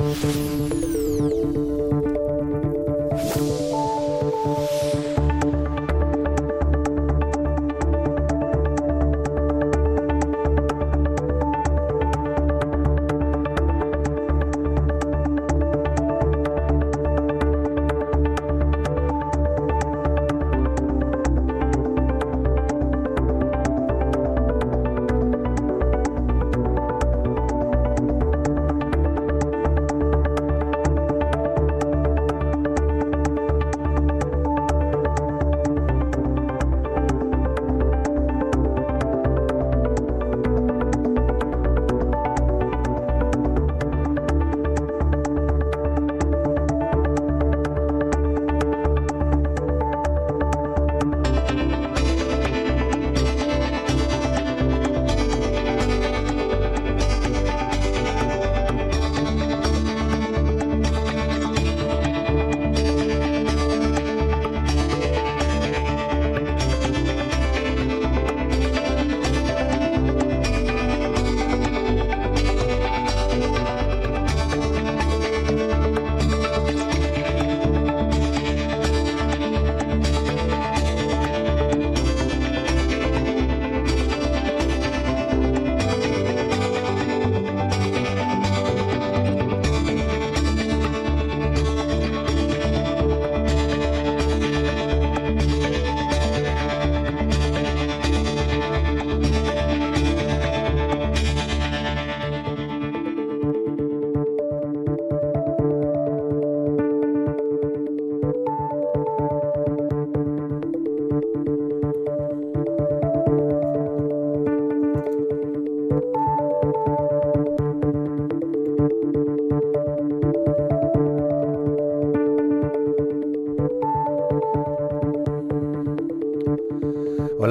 Hola,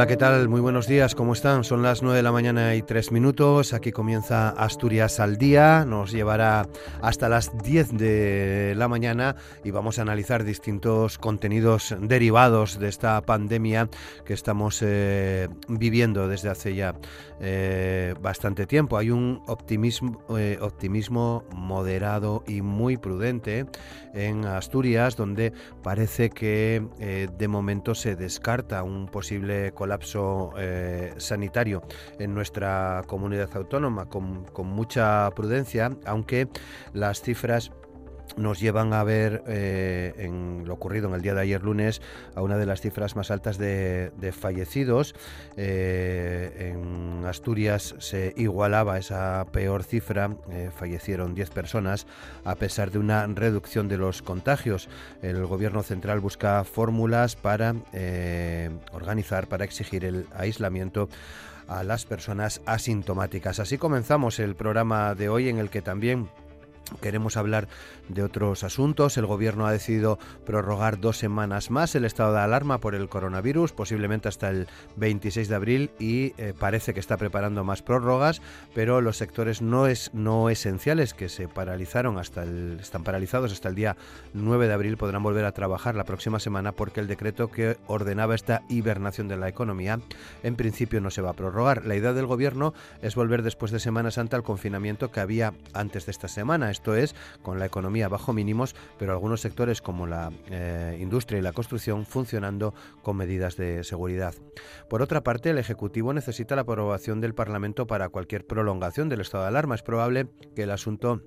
¿qué tal? Muy buenos días, ¿cómo están? Son las 9 de la mañana y 3 minutos. Aquí comienza Asturias al día. Nos llevará hasta las 10 de la mañana y vamos a analizar distintos contenidos derivados de esta pandemia que estamos eh, viviendo desde hace ya eh, bastante tiempo. Hay un optimismo, eh, optimismo moderado y muy prudente en Asturias, donde parece que de momento se descarta un posible colapso eh, sanitario en nuestra comunidad autónoma con, con mucha prudencia, aunque las cifras nos llevan a ver eh, lo ocurrido en el día de ayer lunes a una de las cifras más altas de, fallecidos. Eh, en Asturias se igualaba esa peor cifra, eh, fallecieron 10 personas a pesar de una reducción de los contagios. El gobierno central busca fórmulas para organizar, para exigir el aislamiento a las personas asintomáticas. Así comenzamos el programa de hoy en el que también Queremos hablar de otros asuntos. El Gobierno ha decidido prorrogar dos semanas más el estado de alarma por el coronavirus, posiblemente hasta el 26 de abril, y eh, parece que está preparando más prórrogas, pero los sectores no, es, no esenciales que se paralizaron hasta el, están paralizados hasta el día 9 de abril podrán volver a trabajar la próxima semana porque el decreto que ordenaba esta hibernación de la economía en principio no se va a prorrogar. La idea del Gobierno es volver después de Semana Santa al confinamiento que había antes de esta semana esto es, con la economía bajo mínimos, pero algunos sectores como la eh, industria y la construcción funcionando con medidas de seguridad. Por otra parte, el Ejecutivo necesita la aprobación del Parlamento para cualquier prolongación del estado de alarma. Es probable que el asunto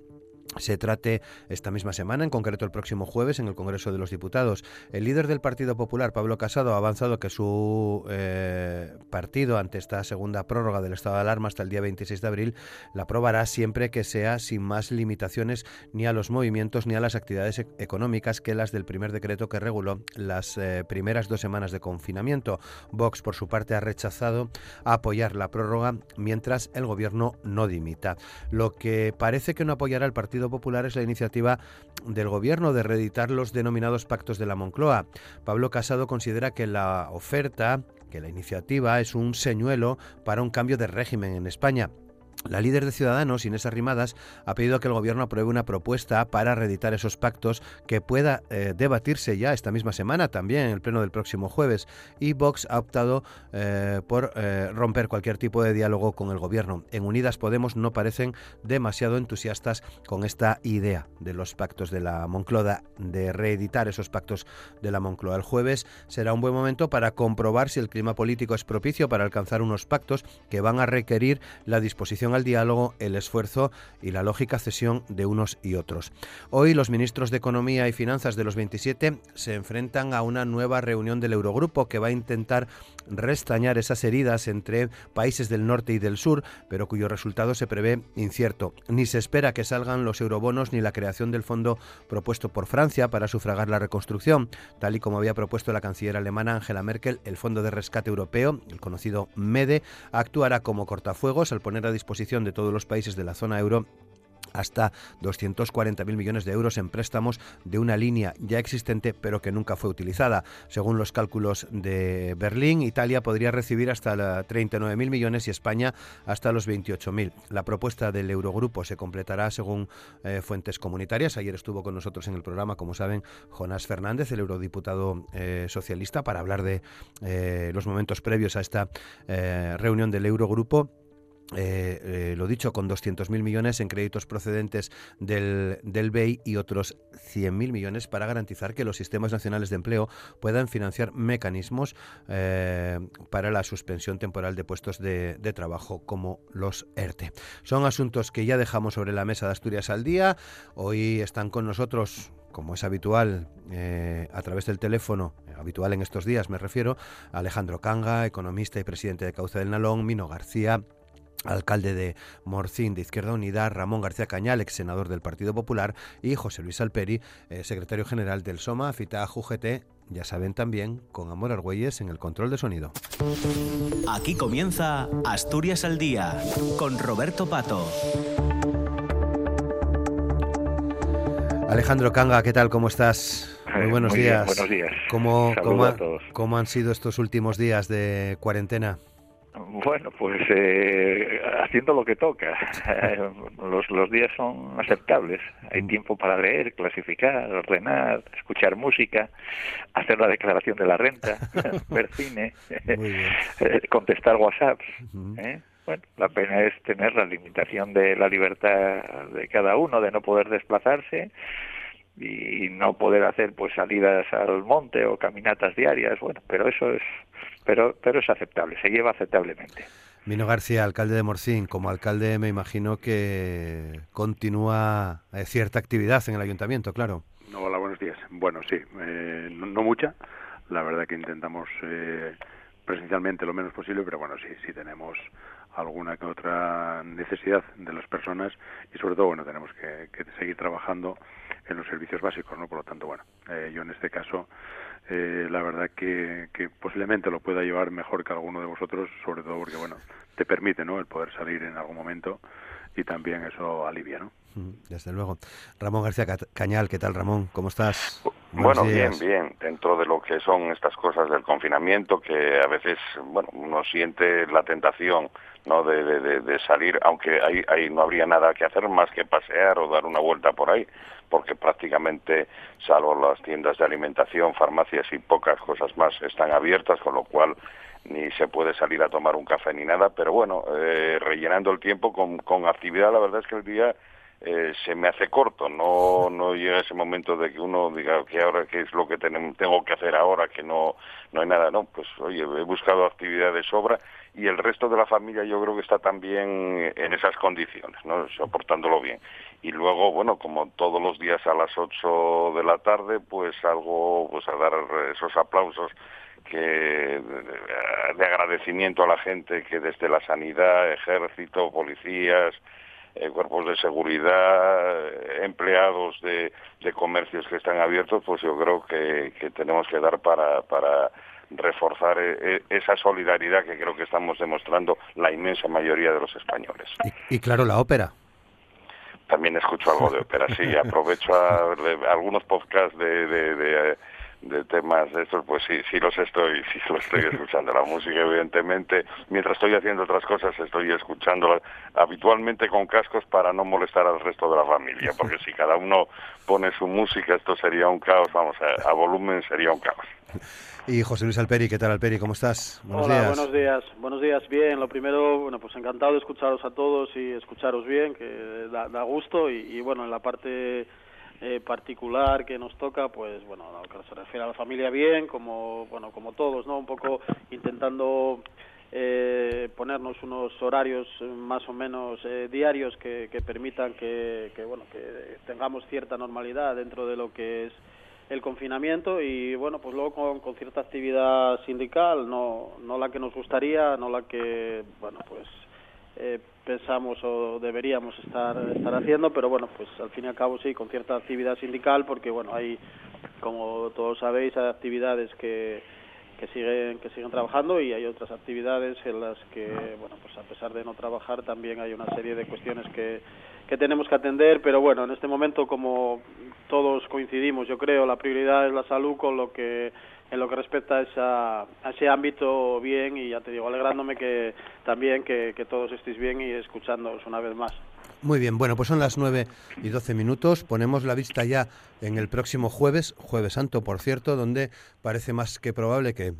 se trate esta misma semana, en concreto el próximo jueves, en el Congreso de los Diputados. El líder del Partido Popular, Pablo Casado, ha avanzado que su eh, partido, ante esta segunda prórroga del estado de alarma hasta el día 26 de abril, la aprobará siempre que sea sin más limitaciones ni a los movimientos ni a las actividades e-, económicas que las del primer decreto que reguló las eh, primeras dos semanas de confinamiento. Vox, por su parte, ha rechazado apoyar la prórroga mientras el Gobierno no dimita. Lo que parece que no apoyará el Partido Popular es la iniciativa del Gobierno de reeditar los denominados pactos de la Moncloa. Pablo Casado considera que la oferta, que la iniciativa es un señuelo para un cambio de régimen en España La líder de Ciudadanos, Inés Arrimadas, ha pedido que el Gobierno apruebe una propuesta para reeditar esos pactos que pueda eh, debatirse ya esta misma semana, también en el pleno del próximo jueves. Y Vox ha optado eh, por eh, romper cualquier tipo de diálogo con el Gobierno. En Unidas Podemos no parecen demasiado entusiastas con esta idea de los pactos de la Moncloa, de reeditar esos pactos de la Moncloa. El jueves será un buen momento para comprobar si el clima político es propicio para alcanzar unos pactos que van a requerir la disposición al diálogo, el esfuerzo y la lógica cesión de unos y otros. Hoy los ministros de Economía y Finanzas de los 27 se enfrentan a una nueva reunión del Eurogrupo que va a intentar restañar esas heridas entre países del norte y del sur, pero cuyo resultado se prevé incierto. Ni se espera que salgan los eurobonos ni la creación del fondo propuesto por Francia para sufragar la reconstrucción, tal y como había propuesto la canciller alemana Angela Merkel, el Fondo de Rescate Europeo, el conocido MEDE, actuará como cortafuegos al poner a disposición de todos los países de la zona euro hasta 240.000 millones de euros en préstamos de una línea ya existente pero que nunca fue utilizada. Según los cálculos de Berlín, Italia podría recibir hasta 39.000 millones y España hasta los 28.000. La propuesta del Eurogrupo se completará según eh, fuentes comunitarias. Ayer estuvo con nosotros en el programa, como saben, Jonás Fernández, el eurodiputado eh, socialista, para hablar de eh, los momentos previos a esta reunión del Eurogrupo eh, eh, lo dicho, con 200.000 millones en créditos procedentes del, del BEI y otros 100.000 millones para garantizar que los sistemas nacionales de empleo puedan financiar mecanismos eh, para la suspensión temporal de puestos de, trabajo como los ERTE. Son asuntos que ya dejamos sobre la mesa de Asturias al día. Hoy están con nosotros como es habitual, a través del teléfono, habitual en estos días me refiero, Alejandro Canga, economista y presidente de Cauce del Nalón, Mino García, alcalde de Morcín de Izquierda Unida, Ramón García Cañal, ex senador del Partido Popular, y José Luis Alperi, eh, secretario general del SOMA, FITA UGT, ya saben también, con Amor Argüelles en el control de sonido. Aquí comienza Asturias al Día, con Roberto Pato. Alejandro Canga, ¿qué tal? ¿Cómo estás? Muy buenos días. buenos días. ¿Cómo, cómo, ¿Cómo han sido estos últimos días de cuarentena? Bueno, pues eh, haciendo lo que toca. los, los días son aceptables. Hay mm. tiempo para leer, clasificar, ordenar, escuchar música, hacer la declaración de la renta, ver cine, eh, contestar WhatsApp. ¿eh? Bueno, la pena es tener la limitación de la libertad de cada uno, de no poder desplazarse y no poder hacer pues salidas al monte o caminatas diarias. Bueno, pero eso es pero, pero es aceptable, se lleva aceptablemente. Mino García, alcalde de Morcín, como alcalde me imagino que continúa eh, cierta actividad en el ayuntamiento, claro. Hola, buenos días. Bueno, sí, eh, no, mucha. La verdad que intentamos eh, presencialmente lo menos posible, pero bueno, sí, sí tenemos alguna que otra necesidad de las personas y sobre todo, bueno, tenemos que, que seguir trabajando en los servicios básicos, ¿no? Por lo tanto, bueno, eh, yo en este caso eh, la verdad que, que, posiblemente lo pueda llevar mejor que alguno de vosotros, sobre todo porque, bueno, te permite, ¿no?, el poder salir en algún momento y también eso alivia, ¿no? Desde luego. Ramón García Cañal, ¿qué tal, Ramón? ¿Cómo estás? bueno, bien, bien, dentro de lo que son estas cosas del confinamiento, que a veces, bueno, uno siente la tentación, ¿no?, de, de, de salir, aunque ahí, ahí no habría nada que hacer más que pasear o dar una vuelta por ahí, porque prácticamente, salvo las tiendas de alimentación, farmacias y pocas cosas más, están abiertas, con lo cual ni se puede salir a tomar un café ni nada, pero bueno, eh, rellenando el tiempo con, con actividad, la verdad es que el día eh, se me hace corto, no, no llega ese momento de que uno diga que ahora qué es lo que tengo que hacer ahora, que no, no hay nada, no, pues oye, he buscado actividad de sobra y el resto de la familia yo creo que está también en esas condiciones, ¿no? soportándolo bien. Y luego, bueno, como todos los días a las 8 de la tarde, pues algo, pues a dar esos aplausos que de agradecimiento a la gente que desde la sanidad, ejército, policías, eh, cuerpos de seguridad, eh, empleados de, de, comercios que están abiertos, pues yo creo que, que tenemos que dar para, para reforzar eh, esa solidaridad que creo que estamos demostrando la inmensa mayoría de los españoles. Y, claro, la ópera. También escucho algo de ópera, sí, aprovecho a, algunos podcasts de, de, de de temas de estos, pues sí, sí los estoy, sí lo estoy escuchando. La música, evidentemente, mientras estoy haciendo otras cosas, estoy escuchándola habitualmente con cascos para no molestar al resto de la familia, porque si cada uno pone su música, esto sería un caos, vamos, a, a volumen sería un caos. Y José Luis Alperi, ¿qué tal Alperi? ¿Cómo estás? Buenos Hola, días. buenos días. Buenos días, bien. Lo primero, bueno, pues encantado de escucharos a todos y escucharos bien, que da, da gusto. Y, y, bueno, en la parte eh, particular que nos toca, pues bueno, lo que se refiere a la familia bien, como bueno, como todos, ¿no? Un poco intentando eh, ponernos unos horarios más o menos eh, diarios que, que permitan que, que, bueno que tengamos cierta normalidad dentro de lo que es el confinamiento y bueno pues luego con, con, cierta actividad sindical no no la que nos gustaría no la que bueno pues eh, pensamos o deberíamos estar estar haciendo pero bueno pues al fin y al cabo sí con cierta actividad sindical porque bueno hay como todos sabéis hay actividades que que siguen que siguen trabajando y hay otras actividades en las que bueno pues a pesar de no trabajar también hay una serie de cuestiones que que tenemos que atender, pero bueno, en este momento como todos coincidimos, yo creo, la prioridad es la salud con lo que en lo que respecta a, esa, a ese ámbito bien y ya te digo, alegrándome que también que, todos estéis bien y escuchándoos una vez más. Muy bien, bueno, pues son las 9 y 12 minutos. Ponemos la vista ya en el próximo jueves, jueves santo, por cierto, donde parece más que probable que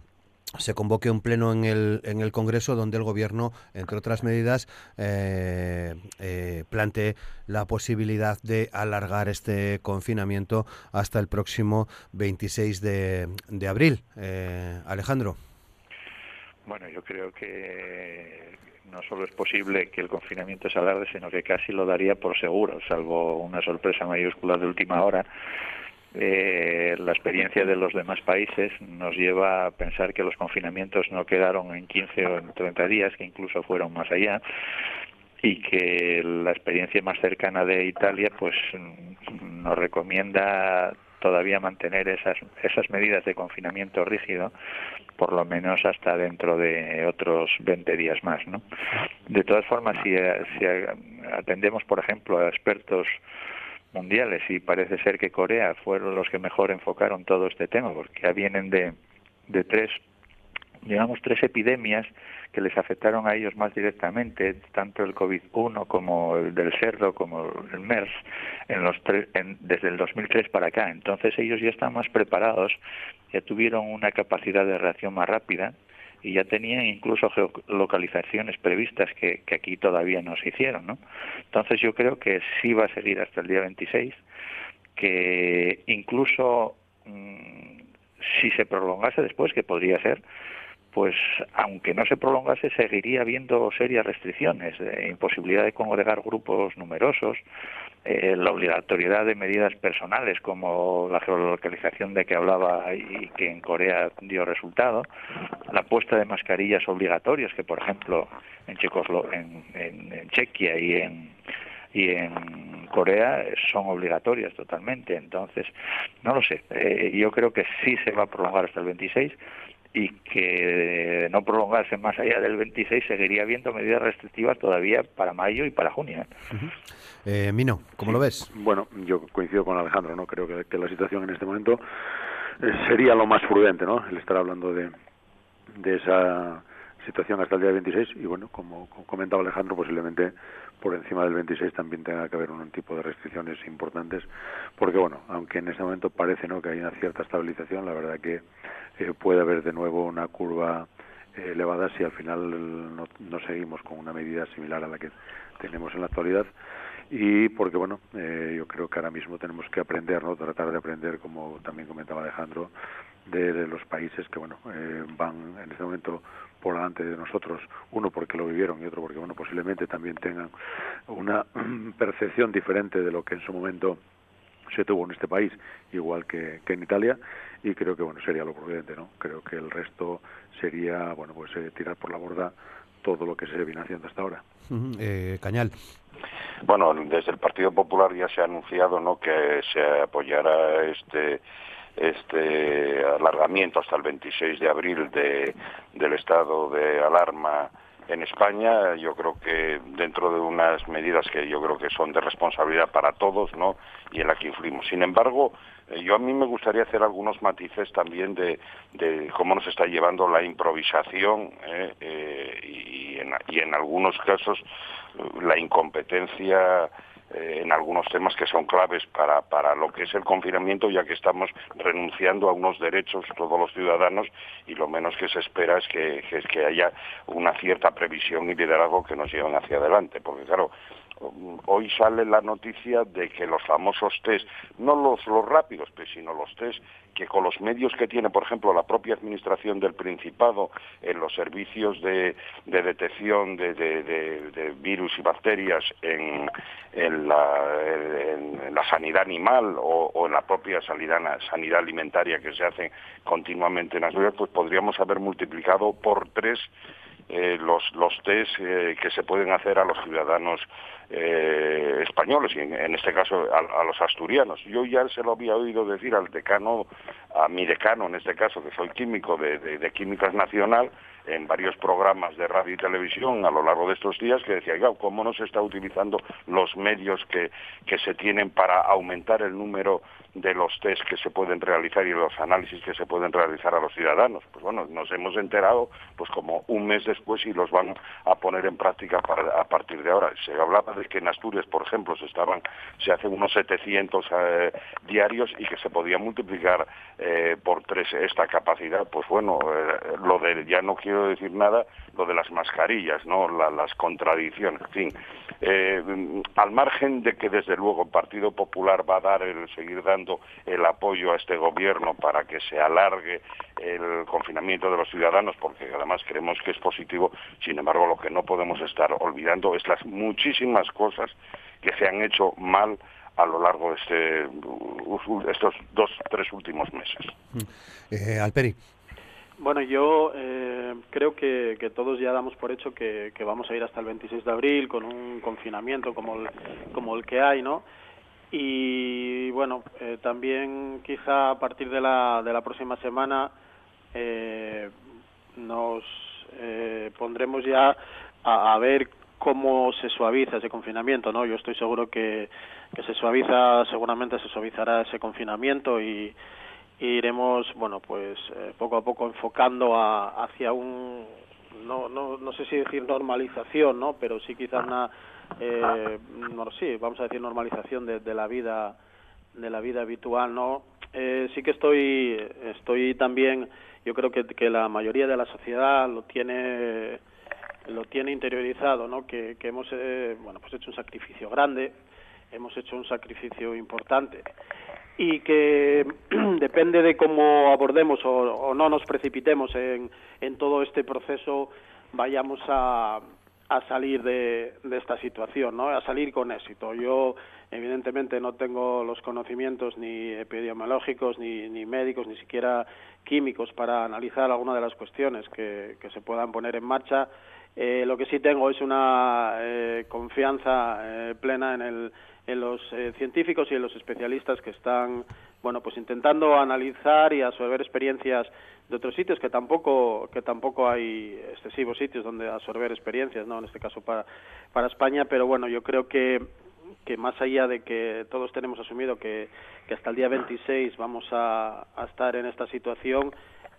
se convoque un pleno en el, en el Congreso donde el Gobierno, entre otras medidas, eh, eh, plantee la posibilidad de alargar este confinamiento hasta el próximo 26 de, de abril. Eh, Alejandro. Bueno, yo creo que no solo es posible que el confinamiento se alargue, sino que casi lo daría por seguro, salvo una sorpresa mayúscula de última hora eh, la experiencia de los demás países nos lleva a pensar que los confinamientos no quedaron en 15 o en 30 días, que incluso fueron más allá, y que la experiencia más cercana de Italia pues nos recomienda todavía mantener esas esas medidas de confinamiento rígido por lo menos hasta dentro de otros 20 días más ¿no? de todas formas si, si atendemos por ejemplo a expertos mundiales y parece ser que Corea fueron los que mejor enfocaron todo este tema porque ya vienen de, de tres digamos tres epidemias que les afectaron a ellos más directamente tanto el COVID-1 como el del cerdo como el MERS en los tres, en, desde el 2003 para acá. Entonces ellos ya están más preparados ya tuvieron una capacidad de reacción más rápida y ya tenían incluso geolocalizaciones previstas que, aquí todavía no se hicieron, ¿no? Entonces yo creo que sí va a seguir hasta el día 26, que incluso mmm, si se prolongase después, que podría ser, pues aunque no se prolongase, seguiría habiendo serias restricciones, imposibilidad de congregar grupos numerosos, eh, la obligatoriedad de medidas personales como la geolocalización de que hablaba y que en Corea dio resultado, la puesta de mascarillas obligatorias que, por ejemplo, en, Checoslo en Chequia y en y en Corea son obligatorias totalmente. Entonces, no lo sé. Eh, yo creo que sí se va a prolongar hasta el 26 y que no prolongarse más allá del 26 seguiría habiendo medidas restrictivas todavía para mayo y para junio. Uh -huh. eh, Mino, ¿cómo sí. lo ves? Bueno, yo coincido con Alejandro, no creo que, que la situación en este momento eh, sería lo más prudente, ¿no? El estar hablando de, de esa situación hasta el día 26 y bueno, como, como comentaba Alejandro, posiblemente por encima del 26 también tenga que haber un tipo de restricciones importantes, porque bueno, aunque en este momento parece no que hay una cierta estabilización, la verdad que eh, puede haber de nuevo una curva eh, elevada si al final no, seguimos con una medida similar a la que tenemos en la actualidad. Y porque bueno eh, yo creo que ahora mismo tenemos que aprender no tratar de aprender como también comentaba Alejandro de, de los países que bueno eh, van en este momento por delante de nosotros, uno porque lo vivieron y otro porque bueno posiblemente también tengan una percepción diferente de lo que en su momento se tuvo en este país, igual que, que en Italia, y creo que bueno sería lo prudente, ¿no? Creo que el resto sería bueno pues eh, tirar por la borda todo lo que se viene haciendo hasta ahora. Uh -huh. eh, Cañal. Bueno, desde el Partido Popular ya se ha anunciado, ¿no? Que se apoyará este este alargamiento hasta el 26 de abril de, del estado de alarma en España, yo creo que dentro de unas medidas que yo creo que son de responsabilidad para todos, ¿no? Y en la que influimos. Sin embargo, yo a mí me gustaría hacer algunos matices también de, cómo nos está llevando la improvisación ¿eh? Eh, y, en, algunos casos la incompetencia en algunos temas que son claves para, para lo que es el confinamiento, ya que estamos renunciando a unos derechos todos los ciudadanos y lo menos que se espera es que, que, que haya una cierta previsión y liderazgo que nos lleven hacia adelante. Porque claro, hoy sale la noticia de que los famosos test, no los, los rápidos, pues, sino los test que con los medios que tiene, por ejemplo, la propia Administración del Principado en los servicios de, detección de, virus y bacterias en, la, sanidad animal o, en la propia sanidad, alimentaria que se hace continuamente en Asturias, pues podríamos haber multiplicado por tres eh, los, los test eh, que se pueden hacer a los ciudadanos eh, españoles y en, este caso a, los asturianos. Yo ya se lo había oído decir al decano, a mi decano en este caso, que soy químico de, Químicas Nacional, en varios programas de radio y televisión a lo largo de estos días que decía, ¿cómo no se está utilizando los medios que, que se tienen para aumentar el número de los test que se pueden realizar y los análisis que se pueden realizar a los ciudadanos? Pues bueno, nos hemos enterado pues como un mes después y los van a poner en práctica a partir de ahora. Se hablaba de que en Asturias, por ejemplo, se estaban se hacen unos 700 eh, diarios y que se podía multiplicar eh, por tres esta capacidad. Pues bueno, eh, lo de ya no quiero decir nada lo de las mascarillas, ¿no? las contradicciones, en fin. Al margen de que desde luego el Partido Popular va a dar el seguir dando el apoyo a este gobierno para que se alargue el confinamiento de los ciudadanos, porque además creemos que es positivo, sin embargo lo que no podemos estar olvidando es las muchísimas cosas que se han hecho mal a lo largo de este, estos dos, tres últimos meses. Eh, Alperi. Bueno, yo eh, creo que, todos ya damos por hecho que, vamos a ir hasta el 26 de abril con un confinamiento como el, como el que hay, ¿no? Y bueno, eh, también quizá a partir de la, de la próxima semana eh, nos pondremos ya a, ver cómo se suaviza ese confinamiento, ¿no? Yo estoy seguro que, que se suaviza, seguramente se suavizará ese confinamiento y iremos, bueno, pues eh, poco a poco enfocando a, hacia un, no, no, no sé si decir normalización, ¿no? Pero sí quizás una, eh, no, sí, vamos a decir normalización de, de la vida, de la vida habitual, ¿no? Eh, sí que estoy, estoy también, yo creo que, que la mayoría de la sociedad lo tiene, lo tiene interiorizado, ¿no? Que, hemos, eh, bueno, pues hecho un sacrificio grande, hemos hecho un sacrificio importante y que depende de cómo abordemos o, no nos precipitemos en, en, todo este proceso, vayamos a, a salir de, esta situación, ¿no? a salir con éxito. Yo, evidentemente, no tengo los conocimientos ni epidemiológicos, ni, ni médicos, ni siquiera químicos para analizar alguna de las cuestiones que, que se puedan poner en marcha. Eh, lo que sí tengo es una eh, confianza eh, plena en el en los eh, científicos y en los especialistas que están bueno pues intentando analizar y absorber experiencias de otros sitios que tampoco que tampoco hay excesivos sitios donde absorber experiencias no en este caso para para España pero bueno yo creo que que más allá de que todos tenemos asumido que, que hasta el día 26 vamos a, a estar en esta situación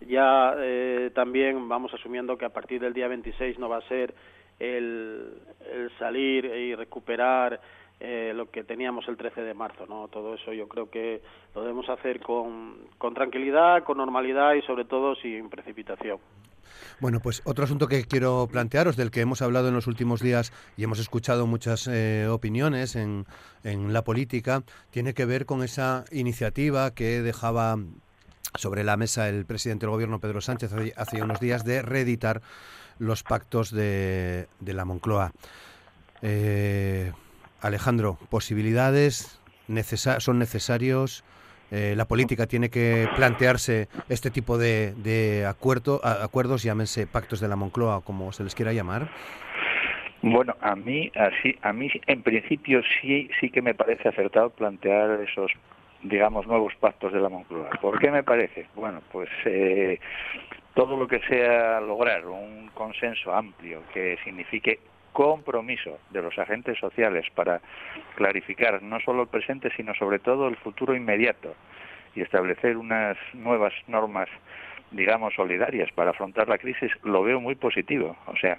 ya eh, también vamos asumiendo que a partir del día 26 no va a ser el, el salir y recuperar eh, lo que teníamos el 13 de marzo, ¿no? Todo eso yo creo que lo debemos hacer con, con tranquilidad, con normalidad y sobre todo sin precipitación. Bueno, pues otro asunto que quiero plantearos, del que hemos hablado en los últimos días y hemos escuchado muchas eh, opiniones en, en la política, tiene que ver con esa iniciativa que dejaba sobre la mesa el presidente del gobierno Pedro Sánchez hace, unos días de reeditar los pactos de, de la Moncloa. Eh, Alejandro, posibilidades son necesarios. Eh, la política tiene que plantearse este tipo de, acuerdo, acuerdos, llámense pactos de la Moncloa, como se les quiera llamar. Bueno, a mí, así, a mí en principio sí, sí que me parece acertado plantear esos, digamos, nuevos pactos de la Moncloa. ¿Por qué me parece? Bueno, pues eh, todo lo que sea lograr un consenso amplio que signifique compromiso de los agentes sociales para clarificar no solo el presente, sino sobre todo el futuro inmediato y establecer unas nuevas normas digamos, solidarias para afrontar la crisis, lo veo muy positivo. O sea,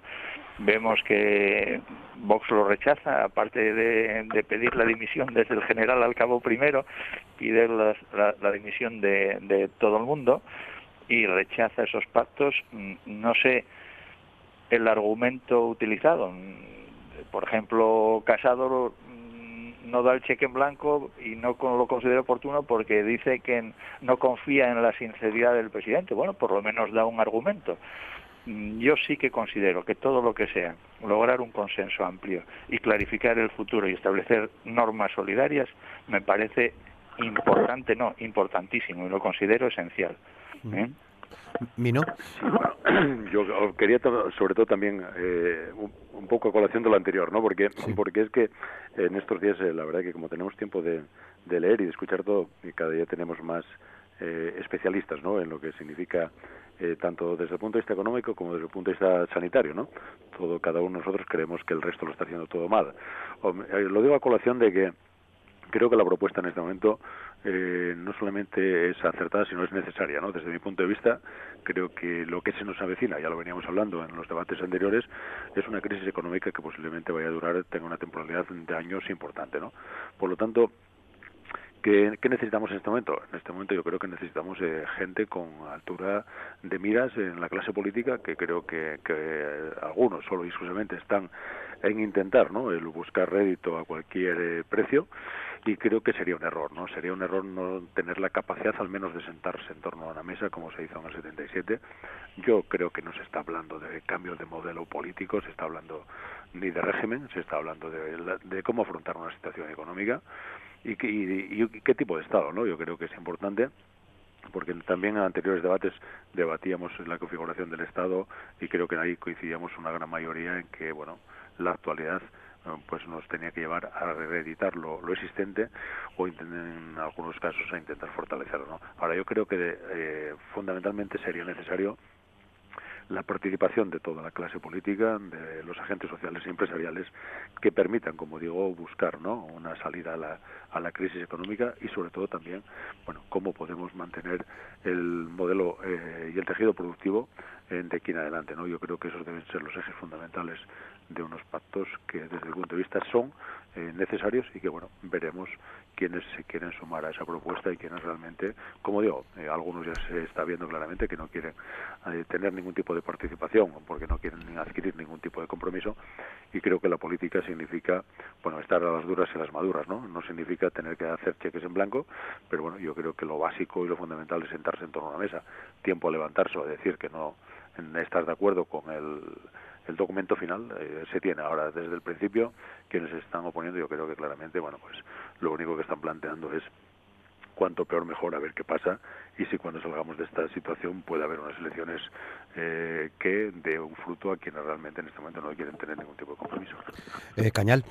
vemos que Vox lo rechaza, aparte de, pedir la dimisión desde el general al cabo primero, pide la, dimisión de, de, todo el mundo y rechaza esos pactos. No sé el argumento utilizado. Por ejemplo, Casado mm, no da el cheque en blanco y no lo considera oportuno porque dice que no confía en la sinceridad del presidente. Bueno, por lo menos da un argumento. Mm, yo sí que considero que todo lo que sea lograr un consenso amplio y clarificar el futuro y establecer normas solidarias me parece importante, no, importantísimo y lo considero esencial. ¿eh? ¿Mino? yo quería sobre todo también eh, un, poco a colación de lo anterior, ¿no? Porque, porque es que en estos días, eh, la verdad que como tenemos tiempo de, leer y de escuchar todo, y cada día tenemos más eh, especialistas, ¿no? En lo que significa tanto desde el punto de vista económico como desde el punto de vista sanitario, ¿no? Todo, cada uno de nosotros creemos que el resto lo está haciendo todo mal. lo digo a colación de que creo que la propuesta en este momento eh, no solamente es acertada, sino es necesaria. ¿no? Desde mi punto de vista, creo que lo que se nos avecina, ya lo veníamos hablando en los debates anteriores, es una crisis económica que posiblemente vaya a durar, tenga una temporalidad de años importante. ¿no? Por lo tanto, ¿Qué, necesitamos en este momento? En este momento yo creo que necesitamos eh, gente con altura de miras en la clase política, que creo que, algunos solo y exclusivamente están en intentar ¿no? el buscar rédito a cualquier eh, precio y creo que sería un error, ¿no? Sería un error no tener la capacidad al menos de sentarse en torno a una mesa como se hizo en el 77. Yo creo que no se está hablando de cambios de modelo político, se está hablando ni de régimen, se está hablando de, de cómo afrontar una situación económica y, qué tipo de Estado, ¿no? Yo creo que es importante porque también en anteriores debates debatíamos la configuración del Estado y creo que ahí coincidíamos una gran mayoría en que, bueno, la actualidad pues nos tenía que llevar a reeditar lo, existente o en algunos casos a intentar fortalecerlo. ¿no? Ahora yo creo que eh, fundamentalmente sería necesario la participación de toda la clase política, de los agentes sociales y empresariales que permitan, como digo, buscar ¿no? una salida a la, a la crisis económica y sobre todo también, bueno, cómo podemos mantener el modelo eh, y el tejido productivo de aquí en adelante, ¿no? Yo creo que esos deben ser los ejes fundamentales de unos pactos que desde el punto de vista son eh, necesarios y que bueno veremos quiénes se quieren sumar a esa propuesta y quiénes realmente como digo eh, algunos ya se está viendo claramente que no quieren eh, tener ningún tipo de participación porque no quieren adquirir ningún tipo de compromiso y creo que la política significa bueno estar a las duras y a las maduras no no significa tener que hacer cheques en blanco pero bueno yo creo que lo básico y lo fundamental es sentarse en torno a una mesa tiempo a levantarse o a decir que no estar de acuerdo con el el documento final eh, se tiene ahora desde el principio quienes se están oponiendo yo creo que claramente bueno pues lo único que están planteando es cuanto peor mejor a ver qué pasa y si cuando salgamos de esta situación puede haber unas elecciones eh, que dé un fruto a quienes realmente en este momento no quieren tener ningún tipo de compromiso. Eh, Cañal.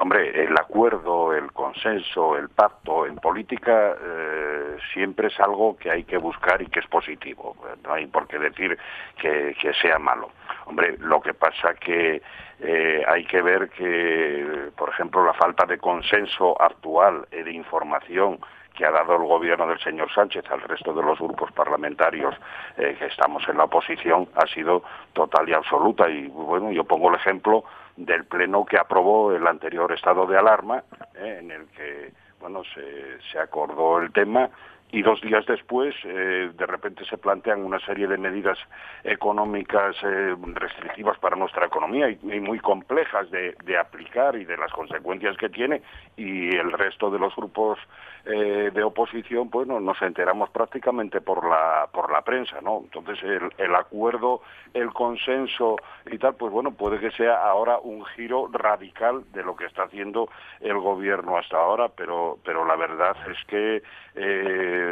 Hombre, el acuerdo, el consenso, el pacto en política eh, siempre es algo que hay que buscar y que es positivo. No hay por qué decir que, sea malo. Hombre, lo que pasa que eh, hay que ver que, por ejemplo, la falta de consenso actual y de información que ha dado el gobierno del señor Sánchez al resto de los grupos parlamentarios eh, que estamos en la oposición ha sido total y absoluta. Y bueno, yo pongo el ejemplo del pleno que aprobó el anterior estado de alarma, eh, en el que bueno se, se acordó el tema y dos días después eh, de repente se plantean una serie de medidas económicas eh, restrictivas para nuestra economía y, muy complejas de, aplicar y de las consecuencias que tiene y el resto de los grupos eh, de oposición pues no, nos enteramos prácticamente por la por la prensa no entonces el, el acuerdo el consenso y tal pues bueno puede que sea ahora un giro radical de lo que está haciendo el gobierno hasta ahora pero pero, la verdad es que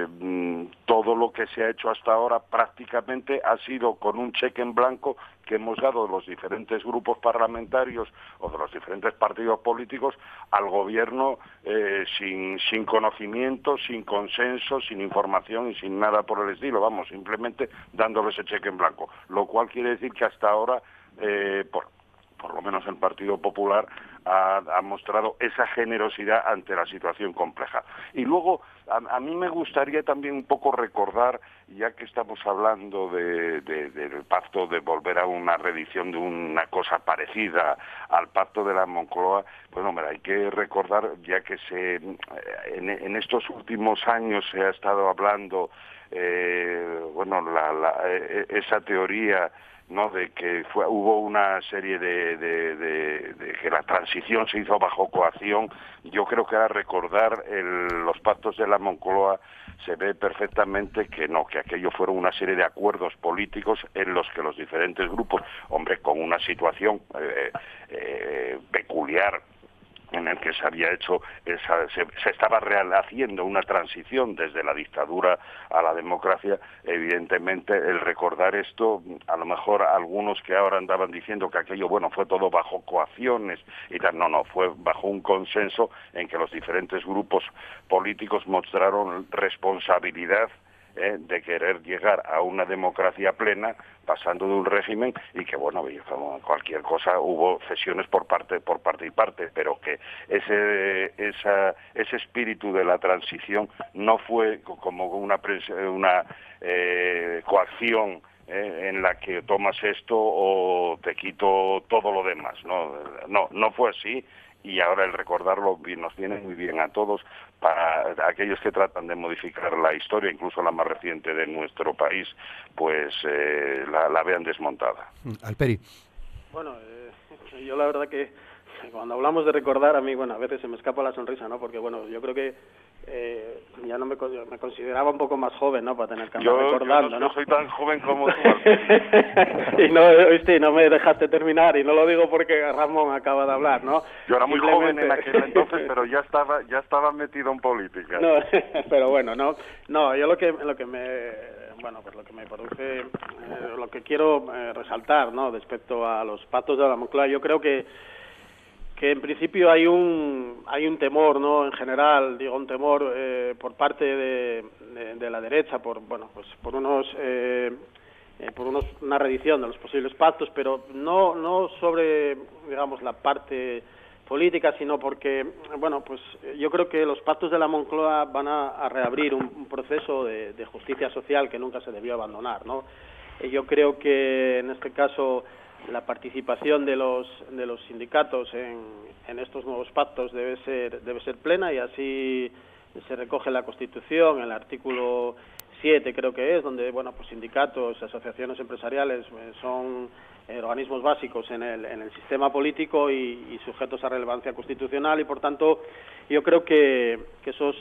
mm, todo lo que se ha hecho hasta ahora prácticamente ha sido con un cheque en blanco que hemos dado de los diferentes grupos parlamentarios o de los diferentes partidos políticos al gobierno eh, sin, sin conocimiento, sin consenso, sin información y sin nada por el estilo, vamos, simplemente dándole ese cheque en blanco, lo cual quiere decir que hasta ahora, eh, por, por lo menos el Partido Popular ha, mostrado esa generosidad ante la situación compleja. Y luego, a, mí me gustaría también un poco recordar, ya que estamos hablando de, del pacto de volver a una reedición de una cosa parecida al pacto de la Moncloa, pues hombre, hay que recordar, ya que se, en, estos últimos años se ha estado hablando, eh, bueno, e, esa teoría ¿no? de que fue, hubo una serie de, de, que la transición se hizo bajo coacción. Yo creo que a recordar los pactos de la Moncloa se ve perfectamente que no, que aquello fueron una serie de acuerdos políticos en los que los diferentes grupos, hombre, con una situación eh, eh, peculiar en el que se había hecho, se, estaba rehaciendo una transición desde la dictadura a la democracia, evidentemente el recordar esto, a lo mejor algunos que ahora andaban diciendo que aquello, bueno, fue todo bajo coacciones y tal, no, no, fue bajo un consenso en que los diferentes grupos políticos mostraron responsabilidad ¿eh? de querer llegar a una democracia plena pasando de un régimen y que bueno cualquier cosa hubo cesiones por parte por parte y parte pero que ese esa, ese espíritu de la transición no fue como una una eh, coacción ¿eh? en la que tomas esto o te quito todo lo demás no no no fue así y ahora el recordarlo nos viene muy bien a todos para aquellos que tratan de modificar la historia, incluso la más reciente de nuestro país, pues eh, la, vean desmontada. Mm, Alperi. Bueno, eh, yo la verdad que cuando hablamos de recordar, a mí, bueno, a veces se me escapa la sonrisa, ¿no? Porque, bueno, yo creo que eh, ya no me, me, consideraba un poco más joven, ¿no? Para tener que andar recordando, yo no, soy tan joven como tú. y no, no me dejaste terminar, y no lo digo porque Ramón acaba de hablar, ¿no? Yo era muy joven en aquel entonces, pero ya estaba, ya estaba metido en política. No, pero bueno, no, no, yo lo que, lo que me, bueno, pues lo que me produce, eh, lo que quiero eh, resaltar, ¿no? Respecto a los pactos de la Moncloa, yo creo que que en principio hay un hay un temor no en general digo un temor eh, por parte de, de, la derecha por bueno pues por unos eh, eh, por unos una reedición de los posibles pactos pero no no sobre digamos la parte política sino porque bueno pues yo creo que los pactos de la Moncloa van a, reabrir un, proceso de, de, justicia social que nunca se debió abandonar no yo creo que en este caso la participación de los de los sindicatos en, en estos nuevos pactos debe ser debe ser plena y así se recoge la Constitución, el artículo 7 creo que es, donde bueno pues sindicatos, asociaciones empresariales eh, son organismos básicos en el, en el sistema político y, sujetos a relevancia constitucional y por tanto yo creo que, que esos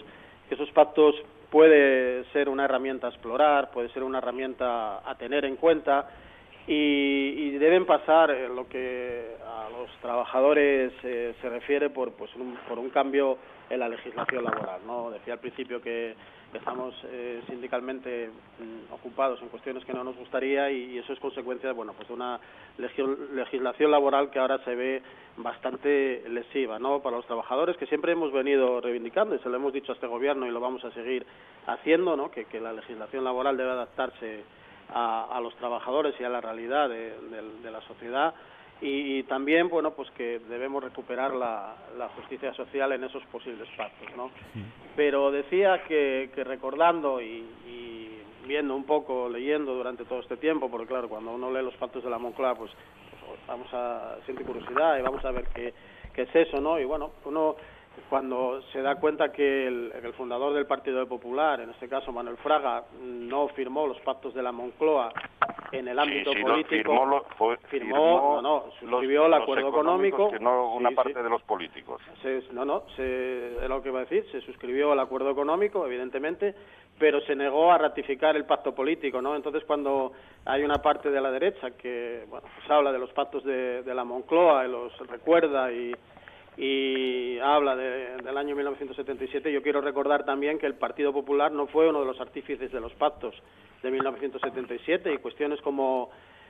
que esos pactos puede ser una herramienta a explorar, puede ser una herramienta a tener en cuenta y, deben pasar eh, lo que a los trabajadores eh, se refiere por pues un, por un cambio en la legislación laboral no decía al principio que estamos eh, sindicalmente mm, ocupados en cuestiones que no nos gustaría y, eso es consecuencia bueno pues de una legislación laboral que ahora se ve bastante lesiva no para los trabajadores que siempre hemos venido reivindicando y se lo hemos dicho a este gobierno y lo vamos a seguir haciendo no que, que la legislación laboral debe adaptarse a, los trabajadores y a la realidad de, la sociedad. Y, también bueno pues que debemos recuperar la, justicia social en esos posibles pactos no pero decía que, recordando y, viendo un poco leyendo durante todo este tiempo porque claro cuando uno lee los pactos de la Moncloa pues, pues vamos a sentir curiosidad y vamos a ver qué, qué es eso no y bueno uno cuando se da cuenta que el, fundador del Partido Popular, en este caso Manuel Fraga, no firmó los pactos de la Moncloa en el ámbito político, firmó, no, no, suscribió el acuerdo económico, que no una parte de los políticos. no, no, se, es lo que iba a decir, se suscribió el acuerdo económico, evidentemente, pero se negó a ratificar el pacto político, ¿no? Entonces, cuando hay una parte de la derecha que, bueno, pues habla de los pactos de, de la Moncloa y los recuerda y y habla del año 1977, yo quiero recordar también que el Partido Popular no fue uno de los artífices de los pactos de 1977 y cuestiones como